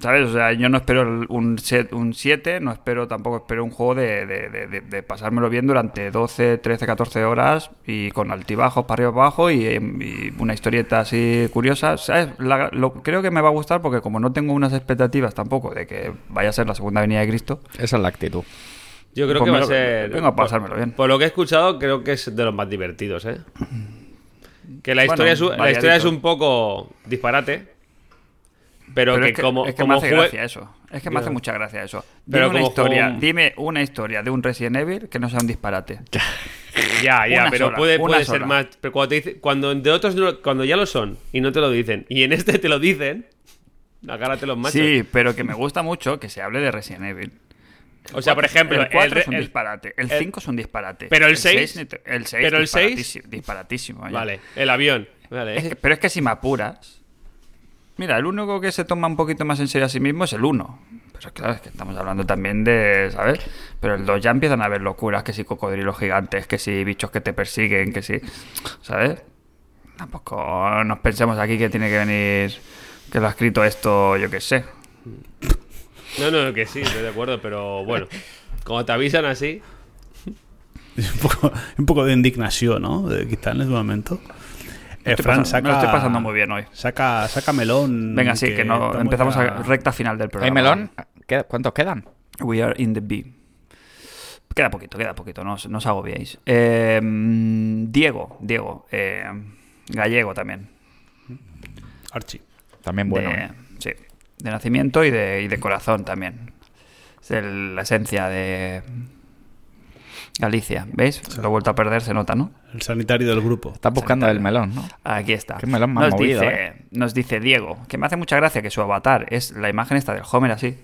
¿Sabes? O sea, yo no espero el- un 7, un siete, no espero tampoco espero un juego de, de- de- de- de pasármelo bien durante 12, 13, 14 horas y con altibajos para arriba y para abajo y, y una historieta así curiosa. ¿Sabes? La- lo- creo que me va a gustar porque como no tengo unas expectativas tampoco de que vaya a ser la segunda venida de Cristo, Esa es la actitud. Yo creo Pues que va a ser. vengo a pasármelo bien. Por lo que he escuchado, creo que es de los más divertidos, ¿eh? Que la Bueno, historia, es, un- la historia es un poco disparate. Pero, Pero que, es que, como. es que como me hace jue- gracia eso. Es que me hace mucha gracia eso. Pero dime una como historia, dime una historia de un Resident Evil que no sea un disparate. Ya, ya, Una pero sola, puede, una puede ser más. Pero cuando, te dice- cuando de otros no- cuando ya lo son y no te lo dicen, y en este te lo dicen, agárrate los machos. Sí, pero que me gusta mucho que se hable de Resident Evil. O sea, por ejemplo, el 4 el- es un el- disparate, el el- 5 es un disparate. Pero el seis- seis ni te- el 6 pero el seis- disparatísimo, disparatísimo, vaya. Vale, el avión. Vale. Es que- pero es que si me apuras. Mira, el único que se toma un poquito más en serio a sí mismo es el 1. Pero claro, es que estamos hablando también de. ¿Sabes? Pero el 2 ya empiezan a haber locuras: que si cocodrilos gigantes, que si bichos que te persiguen, que si. ¿Sabes? Tampoco nos pensemos aquí que tiene que venir. Que lo ha escrito esto, yo qué sé. No, no, que sí, estoy de acuerdo, pero bueno. Como te avisan así. Es un poco, un poco de indignación, ¿no? De en ese momento. Eh, estoy Fran, pasando- me lo estoy pasando muy bien hoy. Saca, saca melón. Venga, sí, que, no empezamos ya- a recta final del programa. ¿Hay melón? ¿Qué- ¿Cuántos quedan? We are in the B. Queda poquito, queda poquito, no, os- no os agobiéis. Eh, mm, Diego, Diego, eh, gallego también. Archie. También bueno. de, ¿eh? Sí, de nacimiento y de, y de corazón también. Es el- la esencia de Galicia, ¿veis? Lo he vuelto a perder, se nota, ¿no? El sanitario del grupo. Estás buscando el melón, ¿no? Aquí está. Qué melón más nos, movido, dice, ¿eh? nos dice Diego, que me hace mucha gracia que su avatar es la imagen esta del Homer así,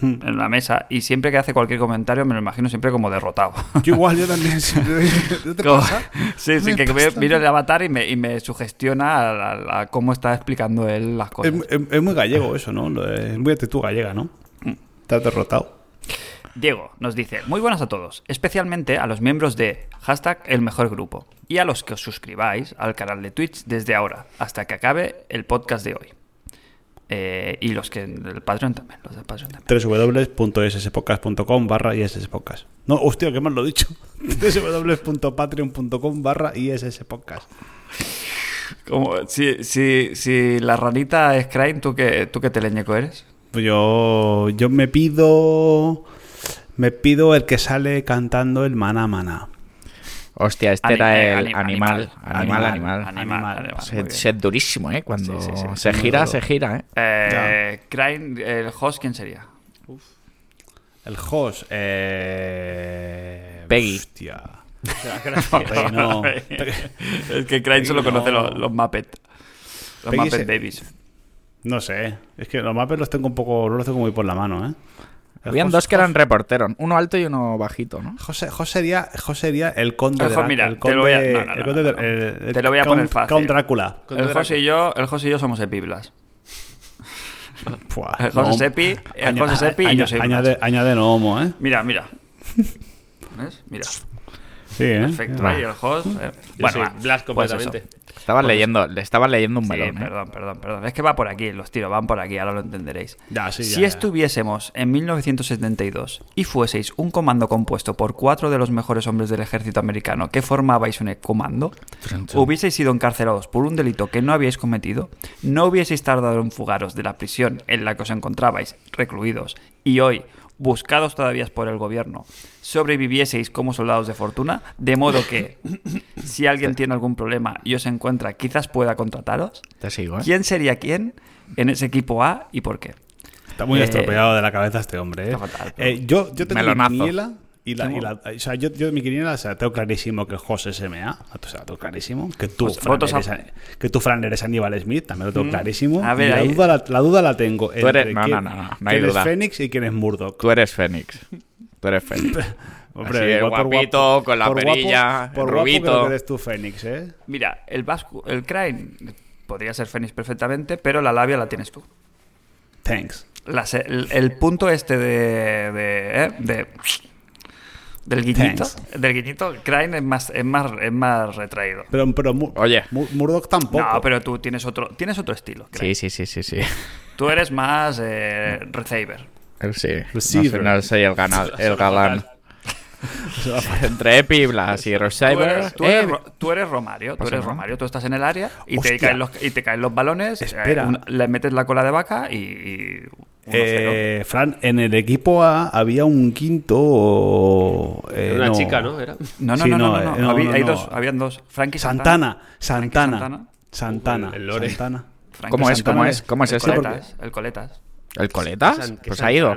Hmm. en la mesa, y siempre que hace cualquier comentario me lo imagino siempre como derrotado. Yo igual, yo también. ¿No te Como- pasa? Sí, sí, que pasa. miro el avatar y me, y me sugestiona a, a- a cómo está explicando él las cosas. Es, es- es muy gallego eso, ¿no? Es muy actitud gallega, ¿no? Mm. Estás derrotado. Diego nos dice, muy buenas a todos, especialmente a los miembros de hashtag el mejor grupo y a los que os suscribáis al canal de Twitch desde ahora hasta que acabe el podcast de hoy. Eh, y los que del Patreon también, los del Patreon también. barra isspodcast. No, hostia, qué mal lo he dicho. www.patreon.com barra isspodcast. Como, si, si, si la ranita es Crane, ¿tú qué, ¿tú qué teleñeco eres? Pues yo, yo me pido... Me pido el que sale cantando el maná maná. Hostia, este Ani- era eh, el anim- animal. Animal, animal. Animal, animal, Se, se es durísimo, ¿eh? Cuando Sí, sí, sí. se gira, se gira, ¿eh? Eh, Crane, el host, ¿quién sería? El host... Eh... Peggy. Hostia. Peggy no. es que Crane solo no. conoce los, los Muppet. Los Peggy Muppet se- Babies. No sé. Es que los mapes los tengo un poco... No los tengo muy por la mano, ¿eh? Habían host- dos que eran reporteros, uno alto y uno bajito, ¿no? José, José sería, José sería el conde El de mira, el te conde, lo voy a- no, no, no, el conde no, de- el- Te lo voy a Count- poner fácil. Count Drácula. El José y yo, el José y yo somos epiblas. El José. Sepi, el José Sepi y yo soy añade, añade no homo, ¿eh? Mira, mira. ¿Ves? Mira. Sí, ¿eh? Perfecto, ahí el host. eh. Bueno, va, Blas pues completamente. eso. Estabas leyendo, le estabas leyendo un Sí, melón, ¿eh? perdón, perdón, perdón. Es que va por aquí, los tiros van por aquí, ahora lo entenderéis. Ya, sí, ya, si ya. estuviésemos en 1972 y fueseis un comando compuesto por cuatro de los mejores hombres del ejército americano que formabais un comando, hubieseis sido encarcelados por un delito que no habíais cometido, no hubieseis tardado en fugaros de la prisión en la que os encontrabais recluidos y hoy buscados todavía por el gobierno, sobrevivieseis como soldados de fortuna, de modo que si alguien tiene algún problema y os encuentra, quizás pueda contrataros. Te sigo, ¿eh? ¿Quién sería quién en ese equipo A y por qué? Está muy Eh, estropeado de la cabeza este hombre, ¿eh? está fatal, Eh, yo, yo tengo Melonazo. mi quiniela y la, y la- o sea, yo, yo mi quiniela, o sea, tengo clarísimo que José SMA, o sea, tengo clarísimo, que tú, Fran, votos a- eres, que tú, Fran, eres Aníbal Smith, también lo tengo clarísimo. A ver, la, ahí- duda la, la duda la tengo entre eres- no, quién, no, no, no, no hay quién es. Fénix y quién es Murdoch. Tú eres Fénix. Tú eres Fénix. Así, igual por guapito, con la por guapo- perilla, por rubito. guapo creo que eres tú Fénix, ¿eh? Mira, el Vasco, el Crane podría ser Fénix perfectamente, pero la labia la tienes tú. Thanks. La se- el, el punto este de, de, ¿eh? de- del guiñito, Thanks. del guiñito, Crane es más, es más, es más retraído. Pero, pero Oye. Mu- Murdoch tampoco. No, pero tú tienes otro, tienes otro estilo. Crane. Sí, sí, sí, sí, sí. Tú eres más eh, receiver. Sí. No, Receiver. no soy el, ganal, el galán. Entre Epi y Blas y Tú Receiver. eres, tú eres eh, tú eres Romario, tú eres. Romario, tú estás en el área y te, caen los, y te caen los balones, Espera. eh, un- le metes la cola de vaca y... y 1-0. Eh, Fran, en el equipo A había un quinto. eh, una no. chica, ¿no? Era. No, no, Sí, no, no, no, no, no. no, Había- no, hay no. dos, habían dos. Frankie Santana. Santana, Santana, Santana. Santana, El- el lore. Santana. ¿Cómo es? ¿Cómo es? ¿Cómo es el ese? Coletas, el Coletas. ¿El Coletas? Pues ha ido.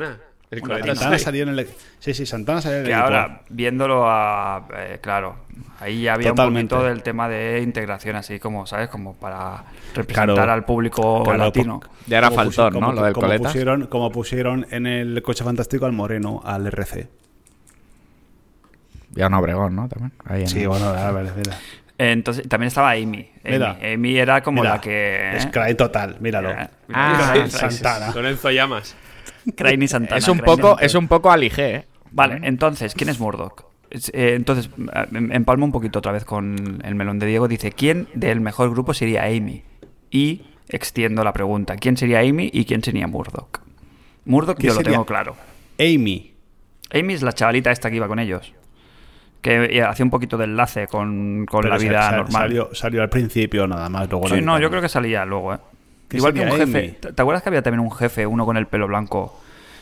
Santana. El Santana sí. salió en el. Sí, sí, Santana salió en el Que ahora, viéndolo a... eh, claro, ahí había Totalmente. un poquito del tema de integración, así como, ¿sabes? Como para representar Claro. al público Claro, latino. Ya era como faltón, ¿no? Lo del como Coletas. Pusieron, como pusieron en el coche fantástico al Moreno, al RC. Ya un Obregón, ¿no? También. Ahí en- Sí, bueno, a ver, mira. Entonces, también estaba Amy. Amy, Mira. Amy era como Mira, la que... Es Cry total, míralo. Eh, Ah, Santana. Lorenzo Llamas. Crane y Santana. Es un poco, Santana. es un poco Alige, ¿eh? Vale, entonces, ¿quién es Murdoch? Eh, entonces, eh, em- empalmo un poquito otra vez con el melón de Diego. Dice, ¿quién del mejor grupo sería Amy? Y extiendo la pregunta, ¿quién sería Amy y quién sería Murdoch? Murdoch ¿Qué yo lo tengo claro. Amy. Amy es la chavalita esta que iba con ellos. Que eh, hacía un poquito de enlace con, con la vida normal. Salió, salió al principio nada más. Luego Sí, no, yo creo que salía luego, ¿eh? ¿Qué Igual que un jefe. Amy? ¿Te acuerdas que había también un jefe, uno con el pelo blanco,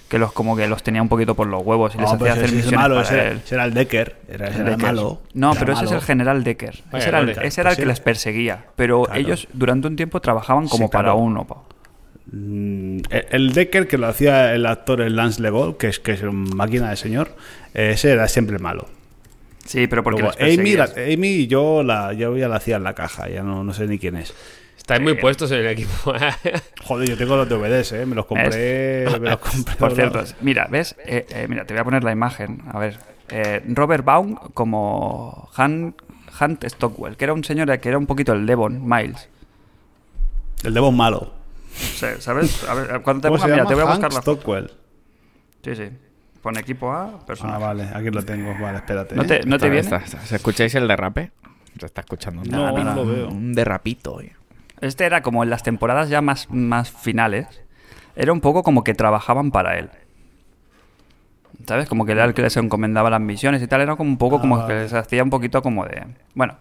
que los como que los tenía un poquito por los huevos y les hacía hacer ese es misiones malo, para ese, era- él? ese era el Decker. Era, ese era el Decker. malo. No, Era pero ese es el general Decker. Vaya, Ese era, el, Decker. ese era el Pues que sí. les perseguía. Pero Claro. ellos durante un tiempo trabajaban como Sí, claro. para uno. pa. Mm, el- El Decker que lo hacía el actor el Lance Legol, que es, que es una máquina de señor, ese era siempre el malo. Sí, pero porque Luego, les Amy, la-. Amy yo, la, yo ya la hacía en la caja, ya no, no sé ni quién es. Estáis muy puestos en el equipo. Joder, yo tengo los DVDs, ¿eh? me los compré. me los compré Por cierto, mira, ¿ves? Eh, eh, mira, te voy a poner la imagen. A ver. Eh, Robert Baum como Han, Hunt Stockwell, que era un señor que era un poquito el Devon Miles. El Devon malo. ¿Sabes? A ver, cuando te ¿Cómo ponga, mira, te voy a Hank buscar la Stockwell. Sí, sí. Pon equipo A, Ah, personaje. vale, aquí lo tengo. Vale, espérate. ¿No ¿eh? te, no te viene? está- está- ¿Se escucháis el derrape? Se está escuchando No, derrapito. no lo veo. Un derrapito, eh. Este era como en las temporadas ya más, más finales. Era un poco como que trabajaban para él. ¿Sabes? Como que era el que les encomendaba las misiones y tal. Era como un poco como Ah, que vale. se hacía un poquito como de. Bueno,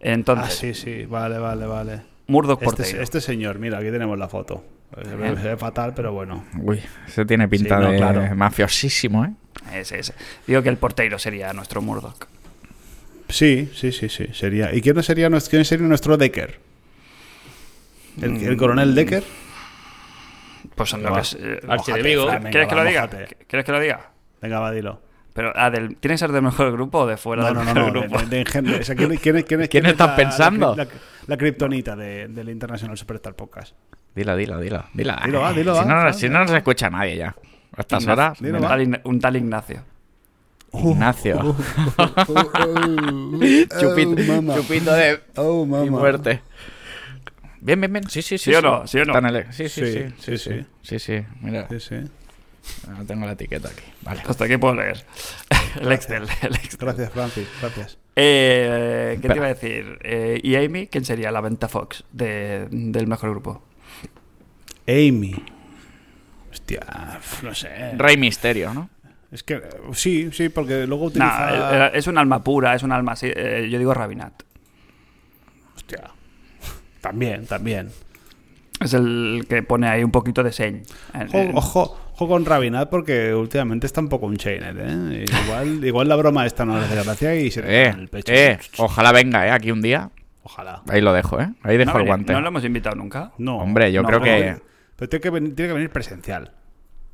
entonces, Ah, sí, sí, vale, vale, vale. Murdoch Este, este señor, mira, aquí tenemos la foto. Se se ve fatal, pero bueno. Uy, ese tiene pinta Sí, no, de claro. mafiosísimo, ¿eh? Ese, ese. Digo que el porteiro sería nuestro Murdoch. Sí, sí, sí, sí, sería. ¿Y quién no sería nuestro, quién sería nuestro Decker? ¿El, Mm. el coronel Decker? Pues va. que es, eh, Archienemigo. ¿Quieres que lo diga? mójate. ¿Quieres que lo diga? Venga, va, dilo. Pero, ah, del, ¿tiene que ser del mejor grupo o de fuera No, del no, no, mejor no. grupo? de- de- de engendro. O sea, ¿quién, quién, es- quién, es- ¿Quién es estás la- pensando? La, la, la kriptonita de- del International Superstar Podcast. Dilo, dilo, dilo. Dilo, Dilo, va, dilo, si, va, no, va, si no nos escucha nadie ya. A estas Ignacio. horas. Dilo, un, tal, Ign- un tal Ignacio. Ignacio. chupito, Oh, chupito de Oh, muerte. Bien, bien, bien. Sí, sí, sí. ¿Sí o no? ¿Sí o no? Está en el- Sí, sí, Sí, sí. sí, sí. Mira. Sí, sí. No tengo la etiqueta aquí. Vale. Hasta aquí puedo leer. El Excel. El Excel. Gracias, Francis. Gracias. Eh, ¿Qué te iba a decir? Eh, ¿Y Amy? ¿Quién sería la venta Fox de- del mejor grupo? Amy. Hostia, no sé. Rey Misterio, ¿no? Es que eh, sí, sí, porque luego utiliza. es un alma pura, es un alma así. eh, yo digo Rabinat. Hostia. También, también. Es el que pone ahí un poquito de señ. Ojo, en- ojo, ojo con Rabinat porque últimamente está un poco un chainer, ¿eh? Igual, igual la broma esta no le hace gracia y se le Eh, en el pecho. eh, ojalá venga, ¿eh? Aquí un día. Ojalá. Ahí lo dejo, ¿eh? Ahí dejo no, el guante. no lo hemos invitado nunca. No. Hombre, yo No, creo no, que... Pero tiene que, venir, tiene que venir presencial.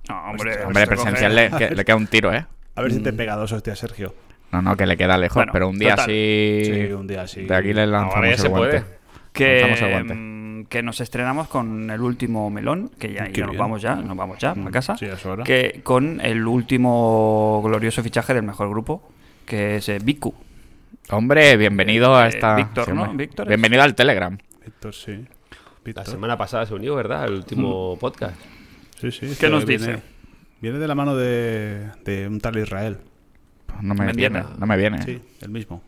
No, hombre. Hombre, se presencial le, que- le queda un tiro, ¿eh? A ver si te pega dos hostias, Sergio. No, no, que le queda lejos, Bueno, pero un día total. sí... Sí, un día sí. De aquí le lanzamos Ahora ya el se guante. puede. Que, mm, que nos estrenamos con el último melón, que ya, nos vamos ya, nos vamos ya a casa. Sí, es hora. Que con el último glorioso fichaje del mejor grupo, que es eh, Biku. Hombre, bienvenido a Eh, esta... Víctor, ¿no? Víctor es- Bienvenido al Telegram. Víctor, sí. La semana pasada se unió, ¿verdad? El último podcast. Sí, sí. ¿Qué nos viene- dice? Viene de la mano de, de un tal Israel. No me Mendieta. viene, no me viene. Sí, el mismo.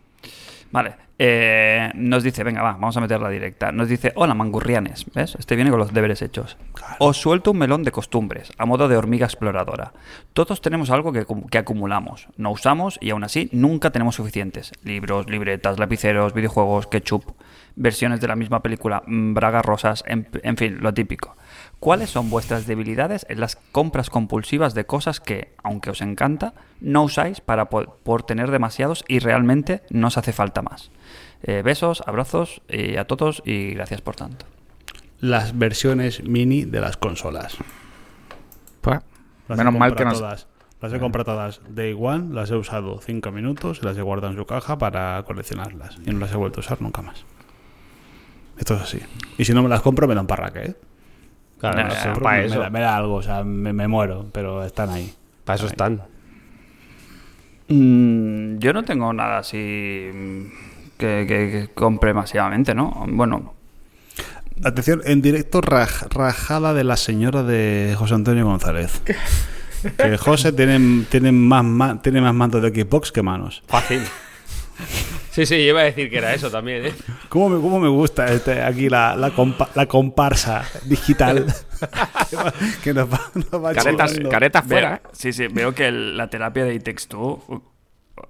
Vale, eh, nos dice, venga, va, vamos a meterla directa. Nos dice, hola, mangurrianes, ¿ves? Este viene con los deberes hechos. Os suelto un melón de costumbres, a modo de hormiga exploradora. Todos tenemos algo que, que acumulamos, no usamos y aún así nunca tenemos suficientes. Libros, libretas, lapiceros, videojuegos, ketchup, versiones de la misma película, mm, bragas rosas, en, en fin, lo típico. ¿Cuáles son vuestras debilidades en las compras compulsivas de cosas que, aunque os encanta, no usáis para po- por tener demasiados y realmente no os hace falta más? Eh, besos, abrazos y a todos y gracias por tanto. Las versiones mini de las consolas. Pues, Las menos he mal que comprado nos... todas. Las he comprado todas Day One, las he usado 5 minutos y las he guardado en su caja para coleccionarlas. Y no las he vuelto a usar nunca más. Esto es así. Y si no me las compro, me dan parraque, ¿eh? Claro, no Compro, para me, eso. da, me da algo, o sea, me, me muero, pero están ahí. Para eso están. Mm, yo no tengo nada así mm, que, que- que compre masivamente, ¿no? Bueno, Atención, en directo raj- rajada de la señora de José Antonio González. Que José tiene, tiene, más, ma- tiene más mandos de Xbox que manos. Fácil. Sí, sí, yo iba a decir que era eso también, ¿eh? ¿Cómo me, cómo me gusta este, aquí la, la, compa- la comparsa digital? que nos va, nos va Caretas, veo- fuera, ¿eh? sí, sí, veo que el- la terapia de Itex 2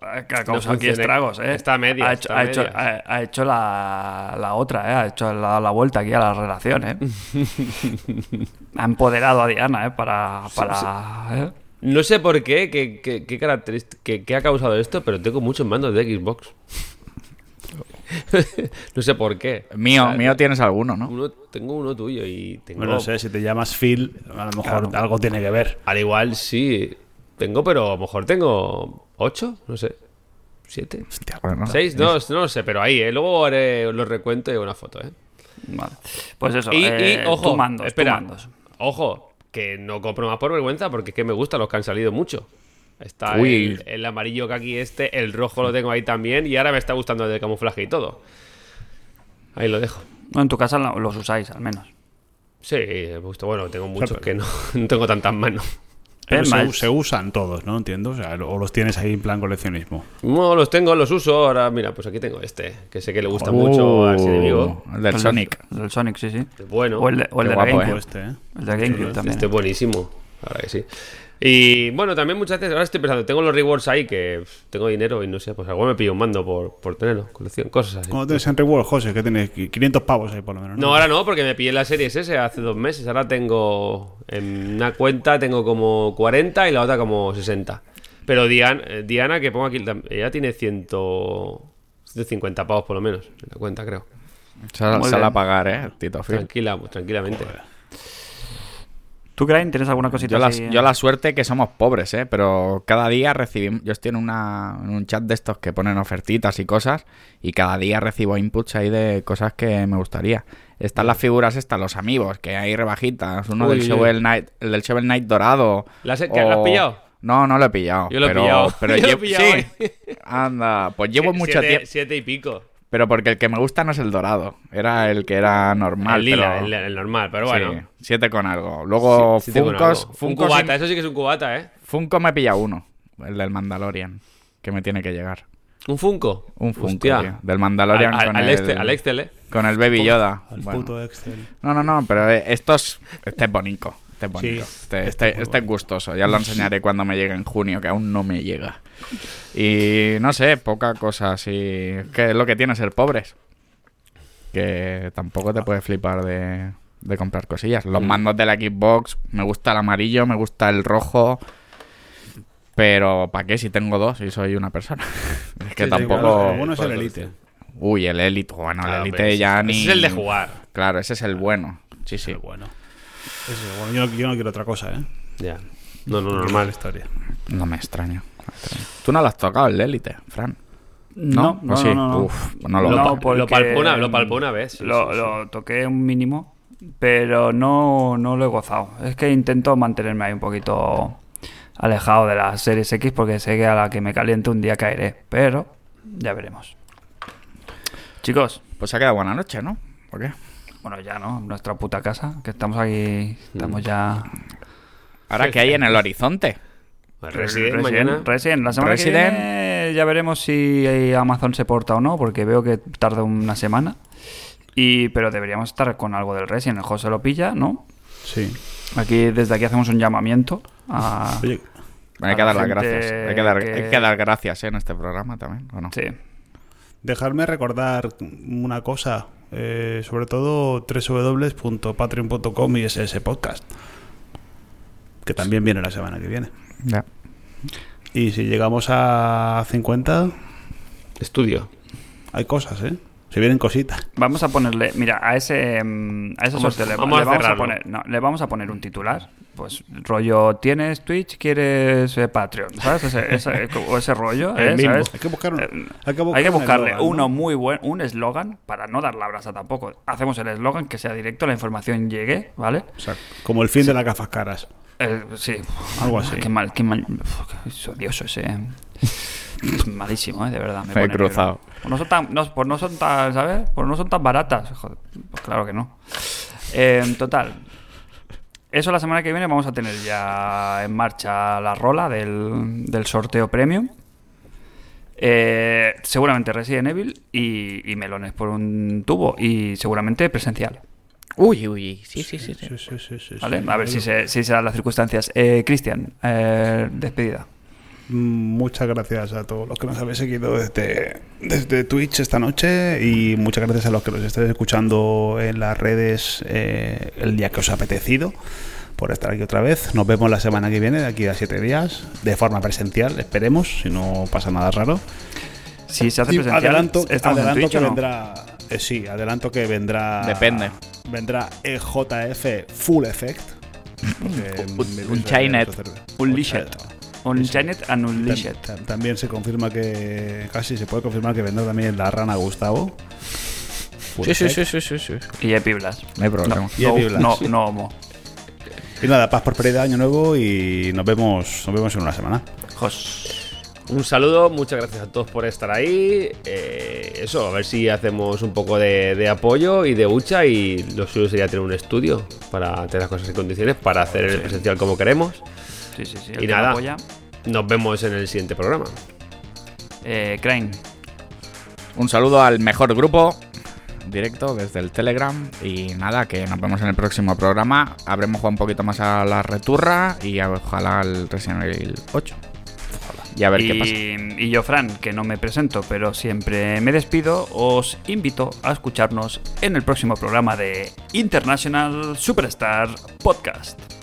ha causado aquí estragos, ¿eh? Está a medias, Ha hecho, está ha hecho, medias. ha- ha hecho la, la otra, ¿eh? Ha hecho la, la vuelta aquí a la relación, ¿eh? ha empoderado a Diana, ¿eh? Para... para ¿eh? No sé por qué, qué, qué, qué- qué ha causado esto, pero tengo muchos mandos de Xbox. no sé por qué. Mío, O sea, mío tienes alguno, ¿no? uno- tengo uno tuyo y tengo... Bueno, no sé, si te llamas Phil, a lo mejor algo tiene que ver. Al igual sí, tengo, pero a lo mejor tengo ocho, no sé. ¿Siete? Hostia, bueno, ¿Seis? No, no lo sé, pero ahí, ¿eh? Luego haré los recuento y una foto, ¿eh? Vale. Pues eso, Y, eh, y, ojo, tú mandos, tú espera, mandos. ojo, que no compro más por vergüenza porque es que me gustan los que han salido mucho. Está Uy. el, el amarillo que aquí este, el rojo lo tengo ahí también y ahora me está gustando el de camuflaje y todo. Ahí lo dejo. No, en tu casa lo- los usáis, al menos. Sí, me gusta. Bueno, tengo muchos que no, no tengo tantas manos. Pero Es se, usan todos, ¿no? Entiendo. O, sea, o los tienes ahí en plan coleccionismo. No, los tengo, los uso. Ahora, mira, pues aquí tengo este, que sé que le gusta Uh, mucho al enemigo. El del El- Sonic. El del Sonic, sí, sí. Bueno, O el de, o el Qué de la guapo, GameCube. O este, ¿eh? El de GameCube también. este es buenísimo. Ahora que sí. Y bueno, también muchas veces, ahora estoy pensando, tengo los rewards ahí que pff, tengo dinero y no sé, pues algo me pillo un mando por, por tenerlo, colección, cosas así. ¿Cómo tienes en Reward, José? Que tienes 500 pavos ahí por lo menos. No, ahora no, porque me pillé la serie S hace dos meses. Ahora tengo en una cuenta tengo como 40 y la otra como 60. Pero Diana, eh, Diana que pongo aquí, ella tiene 100, 150 pavos por lo menos en la cuenta, creo. Bien. a pagar, ¿eh? Tito. Tranquila, tranquilamente. ¿Tú, Crane, tienes alguna cosita Yo la, así? yo la suerte que somos pobres, ¿eh? Pero cada día recibimos... Yo estoy en, una, en un chat de estos que ponen ofertitas y cosas y cada día recibo inputs ahí de cosas que me gustaría. Están las figuras estas, los amigos, que hay rebajitas. Uno Uy, del Shovel. Knight, el del Shovel Knight dorado. ¿La has- que- la has pillado? No, no lo he pillado. Yo lo he pero, pillado. Pero Yo lo he llevo- pillado sí. Anda, pues llevo mucho tiempo... Siete y pico. Pero porque el que me gusta no es el dorado. Era el que era normal. el lila, pero- el, el normal, pero Sí, bueno. siete con algo. Luego Sí, Funkos, algo. Un cubata, eso sí que es un cubata, ¿eh? Funko me pilla uno. El del Mandalorian. Que me tiene que llegar. ¿Un Funko? Un Funko, tío, Del Mandalorian Al, con, al el, Excel, al Excel, ¿eh? con el Baby Yoda. Al Bueno. puto Excel. No, no, no, pero eh, esto es, este es bonito. Este es bonito. Sí, este, este este- es este es gustoso. Ya lo enseñaré cuando me llegue en junio, que aún no me llega. Y no sé, poca cosa así. Que es lo que tiene ser pobres. Que tampoco te puedes flipar de, de comprar cosillas. Los mandos de la Xbox, me gusta el amarillo, me gusta el rojo. Pero ¿para qué si tengo dos y soy una persona? es que Sí, tampoco... el bueno es el Elite. Uy, el Elite. Bueno, Claro, el hombre, Elite ese- ya ese ni... es el de jugar. Claro, ese es el bueno. Sí, sí. Pero bueno. Bueno. Yo no, yo no quiero otra cosa, ¿eh? Ya. No, no, la normal. historia. No me extraño. Tú no lo has tocado el Elite, Fran. No, ¿O no, sí? no, no, no. Uf, no lo Lo, No, pa- porque- lo palpó una, lo palpó una vez. sí, lo, sí, sí. lo toqué un mínimo, pero no, no lo he gozado. Es que intento mantenerme ahí un poquito alejado de las series X porque sé que a la que me caliente un día caeré, pero ya veremos. Chicos, Pues se ha quedado buena noche, ¿no? ¿Por qué? Bueno, ya no, nuestra puta casa, que estamos aquí, estamos ya... Ahora, ¿qué hay en el horizonte? Resident, mañana. Resident. La semana Resident. que viene ya veremos si Amazon se porta o no, porque veo que tarda una semana. Y, pero deberíamos estar con algo del Resident. El José lo pilla, ¿no? Sí. Aquí, desde aquí hacemos un llamamiento a... Oye, Hay que la las gracias. Hay que dar, que- hay que dar gracias ¿eh? en este programa también, ¿o no? Sí. Dejarme recordar una cosa, eh, sobre todo www.patreon.com y ese podcast, que también viene la semana que viene. Ya. Y si llegamos a 50, Estudio. hay cosas, ¿eh? Se vienen cositas. Vamos a ponerle, mira, a ese, mm, a ese Vamos- sorteo le, vamos a le vamos a cerrarlo. poner, no, le vamos a poner un titular. Pues rollo, ¿tienes Twitch? ¿Quieres eh, Patreon? ¿Sabes? Ese, ese- o ese rollo, El ¿eh? mismo. ¿sabes? Hay que buscar, un- Eh, hay que buscar Hay que un buscarle uno muy buen, un eslogan para no dar la brasa tampoco. Hacemos el eslogan que sea directo, la información llegue, ¿vale? O sea, como el fin de las gafas caras. Eh, sí, Algo así. Qué mal, qué mal. Uf, qué es odioso ese. Es malísimo, ¿eh? de verdad. Me pone cruzado. Pues no son tan, no, pues no son tan, ¿sabes? Pues no son tan baratas. Joder, pues claro que no. Eh, en total. Eso la semana que viene vamos a tener ya en marcha la rola del, del sorteo premium. Eh, seguramente Resident Evil y, y melones por un tubo. Y seguramente presencial. Uy, uy, sí, sí, sí. sí. Sí, sí, sí, sí, ¿Vale? sí. A ver si se, si se dan las circunstancias. Eh, Cristian, eh, despedida. Muchas gracias a todos los que nos habéis seguido desde, desde Twitch esta noche y muchas gracias a los que nos estáis escuchando en las redes eh, el día que os ha apetecido por estar aquí otra vez. Nos vemos la semana que viene, de aquí a siete días, de forma presencial, esperemos, si no pasa nada raro. Si se hace presencial, adelanto ¿estamos en adelanto Twitch que no? vendrá. eh, sí, adelanto que vendrá. Depende. Vendrá EJF Full Effect. Un- Chinet. Un Unleashed. Unchained and Unleashed. Tam- tam- También se confirma que. Casi se puede confirmar que vendrá también la rana Gustavo. Sí, sí, sí, sí, sí, sí. Y Epiblas. No hay problema. Y No, Epiblas. no, no homo. Y nada, paz, prosperidad, año nuevo y nos vemos, nos vemos en una semana. Jos. Un saludo, muchas gracias a todos por estar ahí. Eh, eso, a ver si hacemos un poco de, de apoyo y de hucha. Y lo suyo sería tener un estudio para tener las cosas en condiciones para hacer el presencial como queremos. Sí, sí, sí. Y el nada. apoya. Nos vemos en el siguiente programa. Eh, Crane. Un saludo al mejor grupo directo desde el Telegram y nada, que nos vemos en el próximo programa. Habremos jugado un poquito más a la returra y ojalá al Resident Evil 8. Y a ver qué pasa. Y yo, Fran, que no me presento, pero siempre me despido, os invito a escucharnos en el próximo programa de International Superstar Podcast.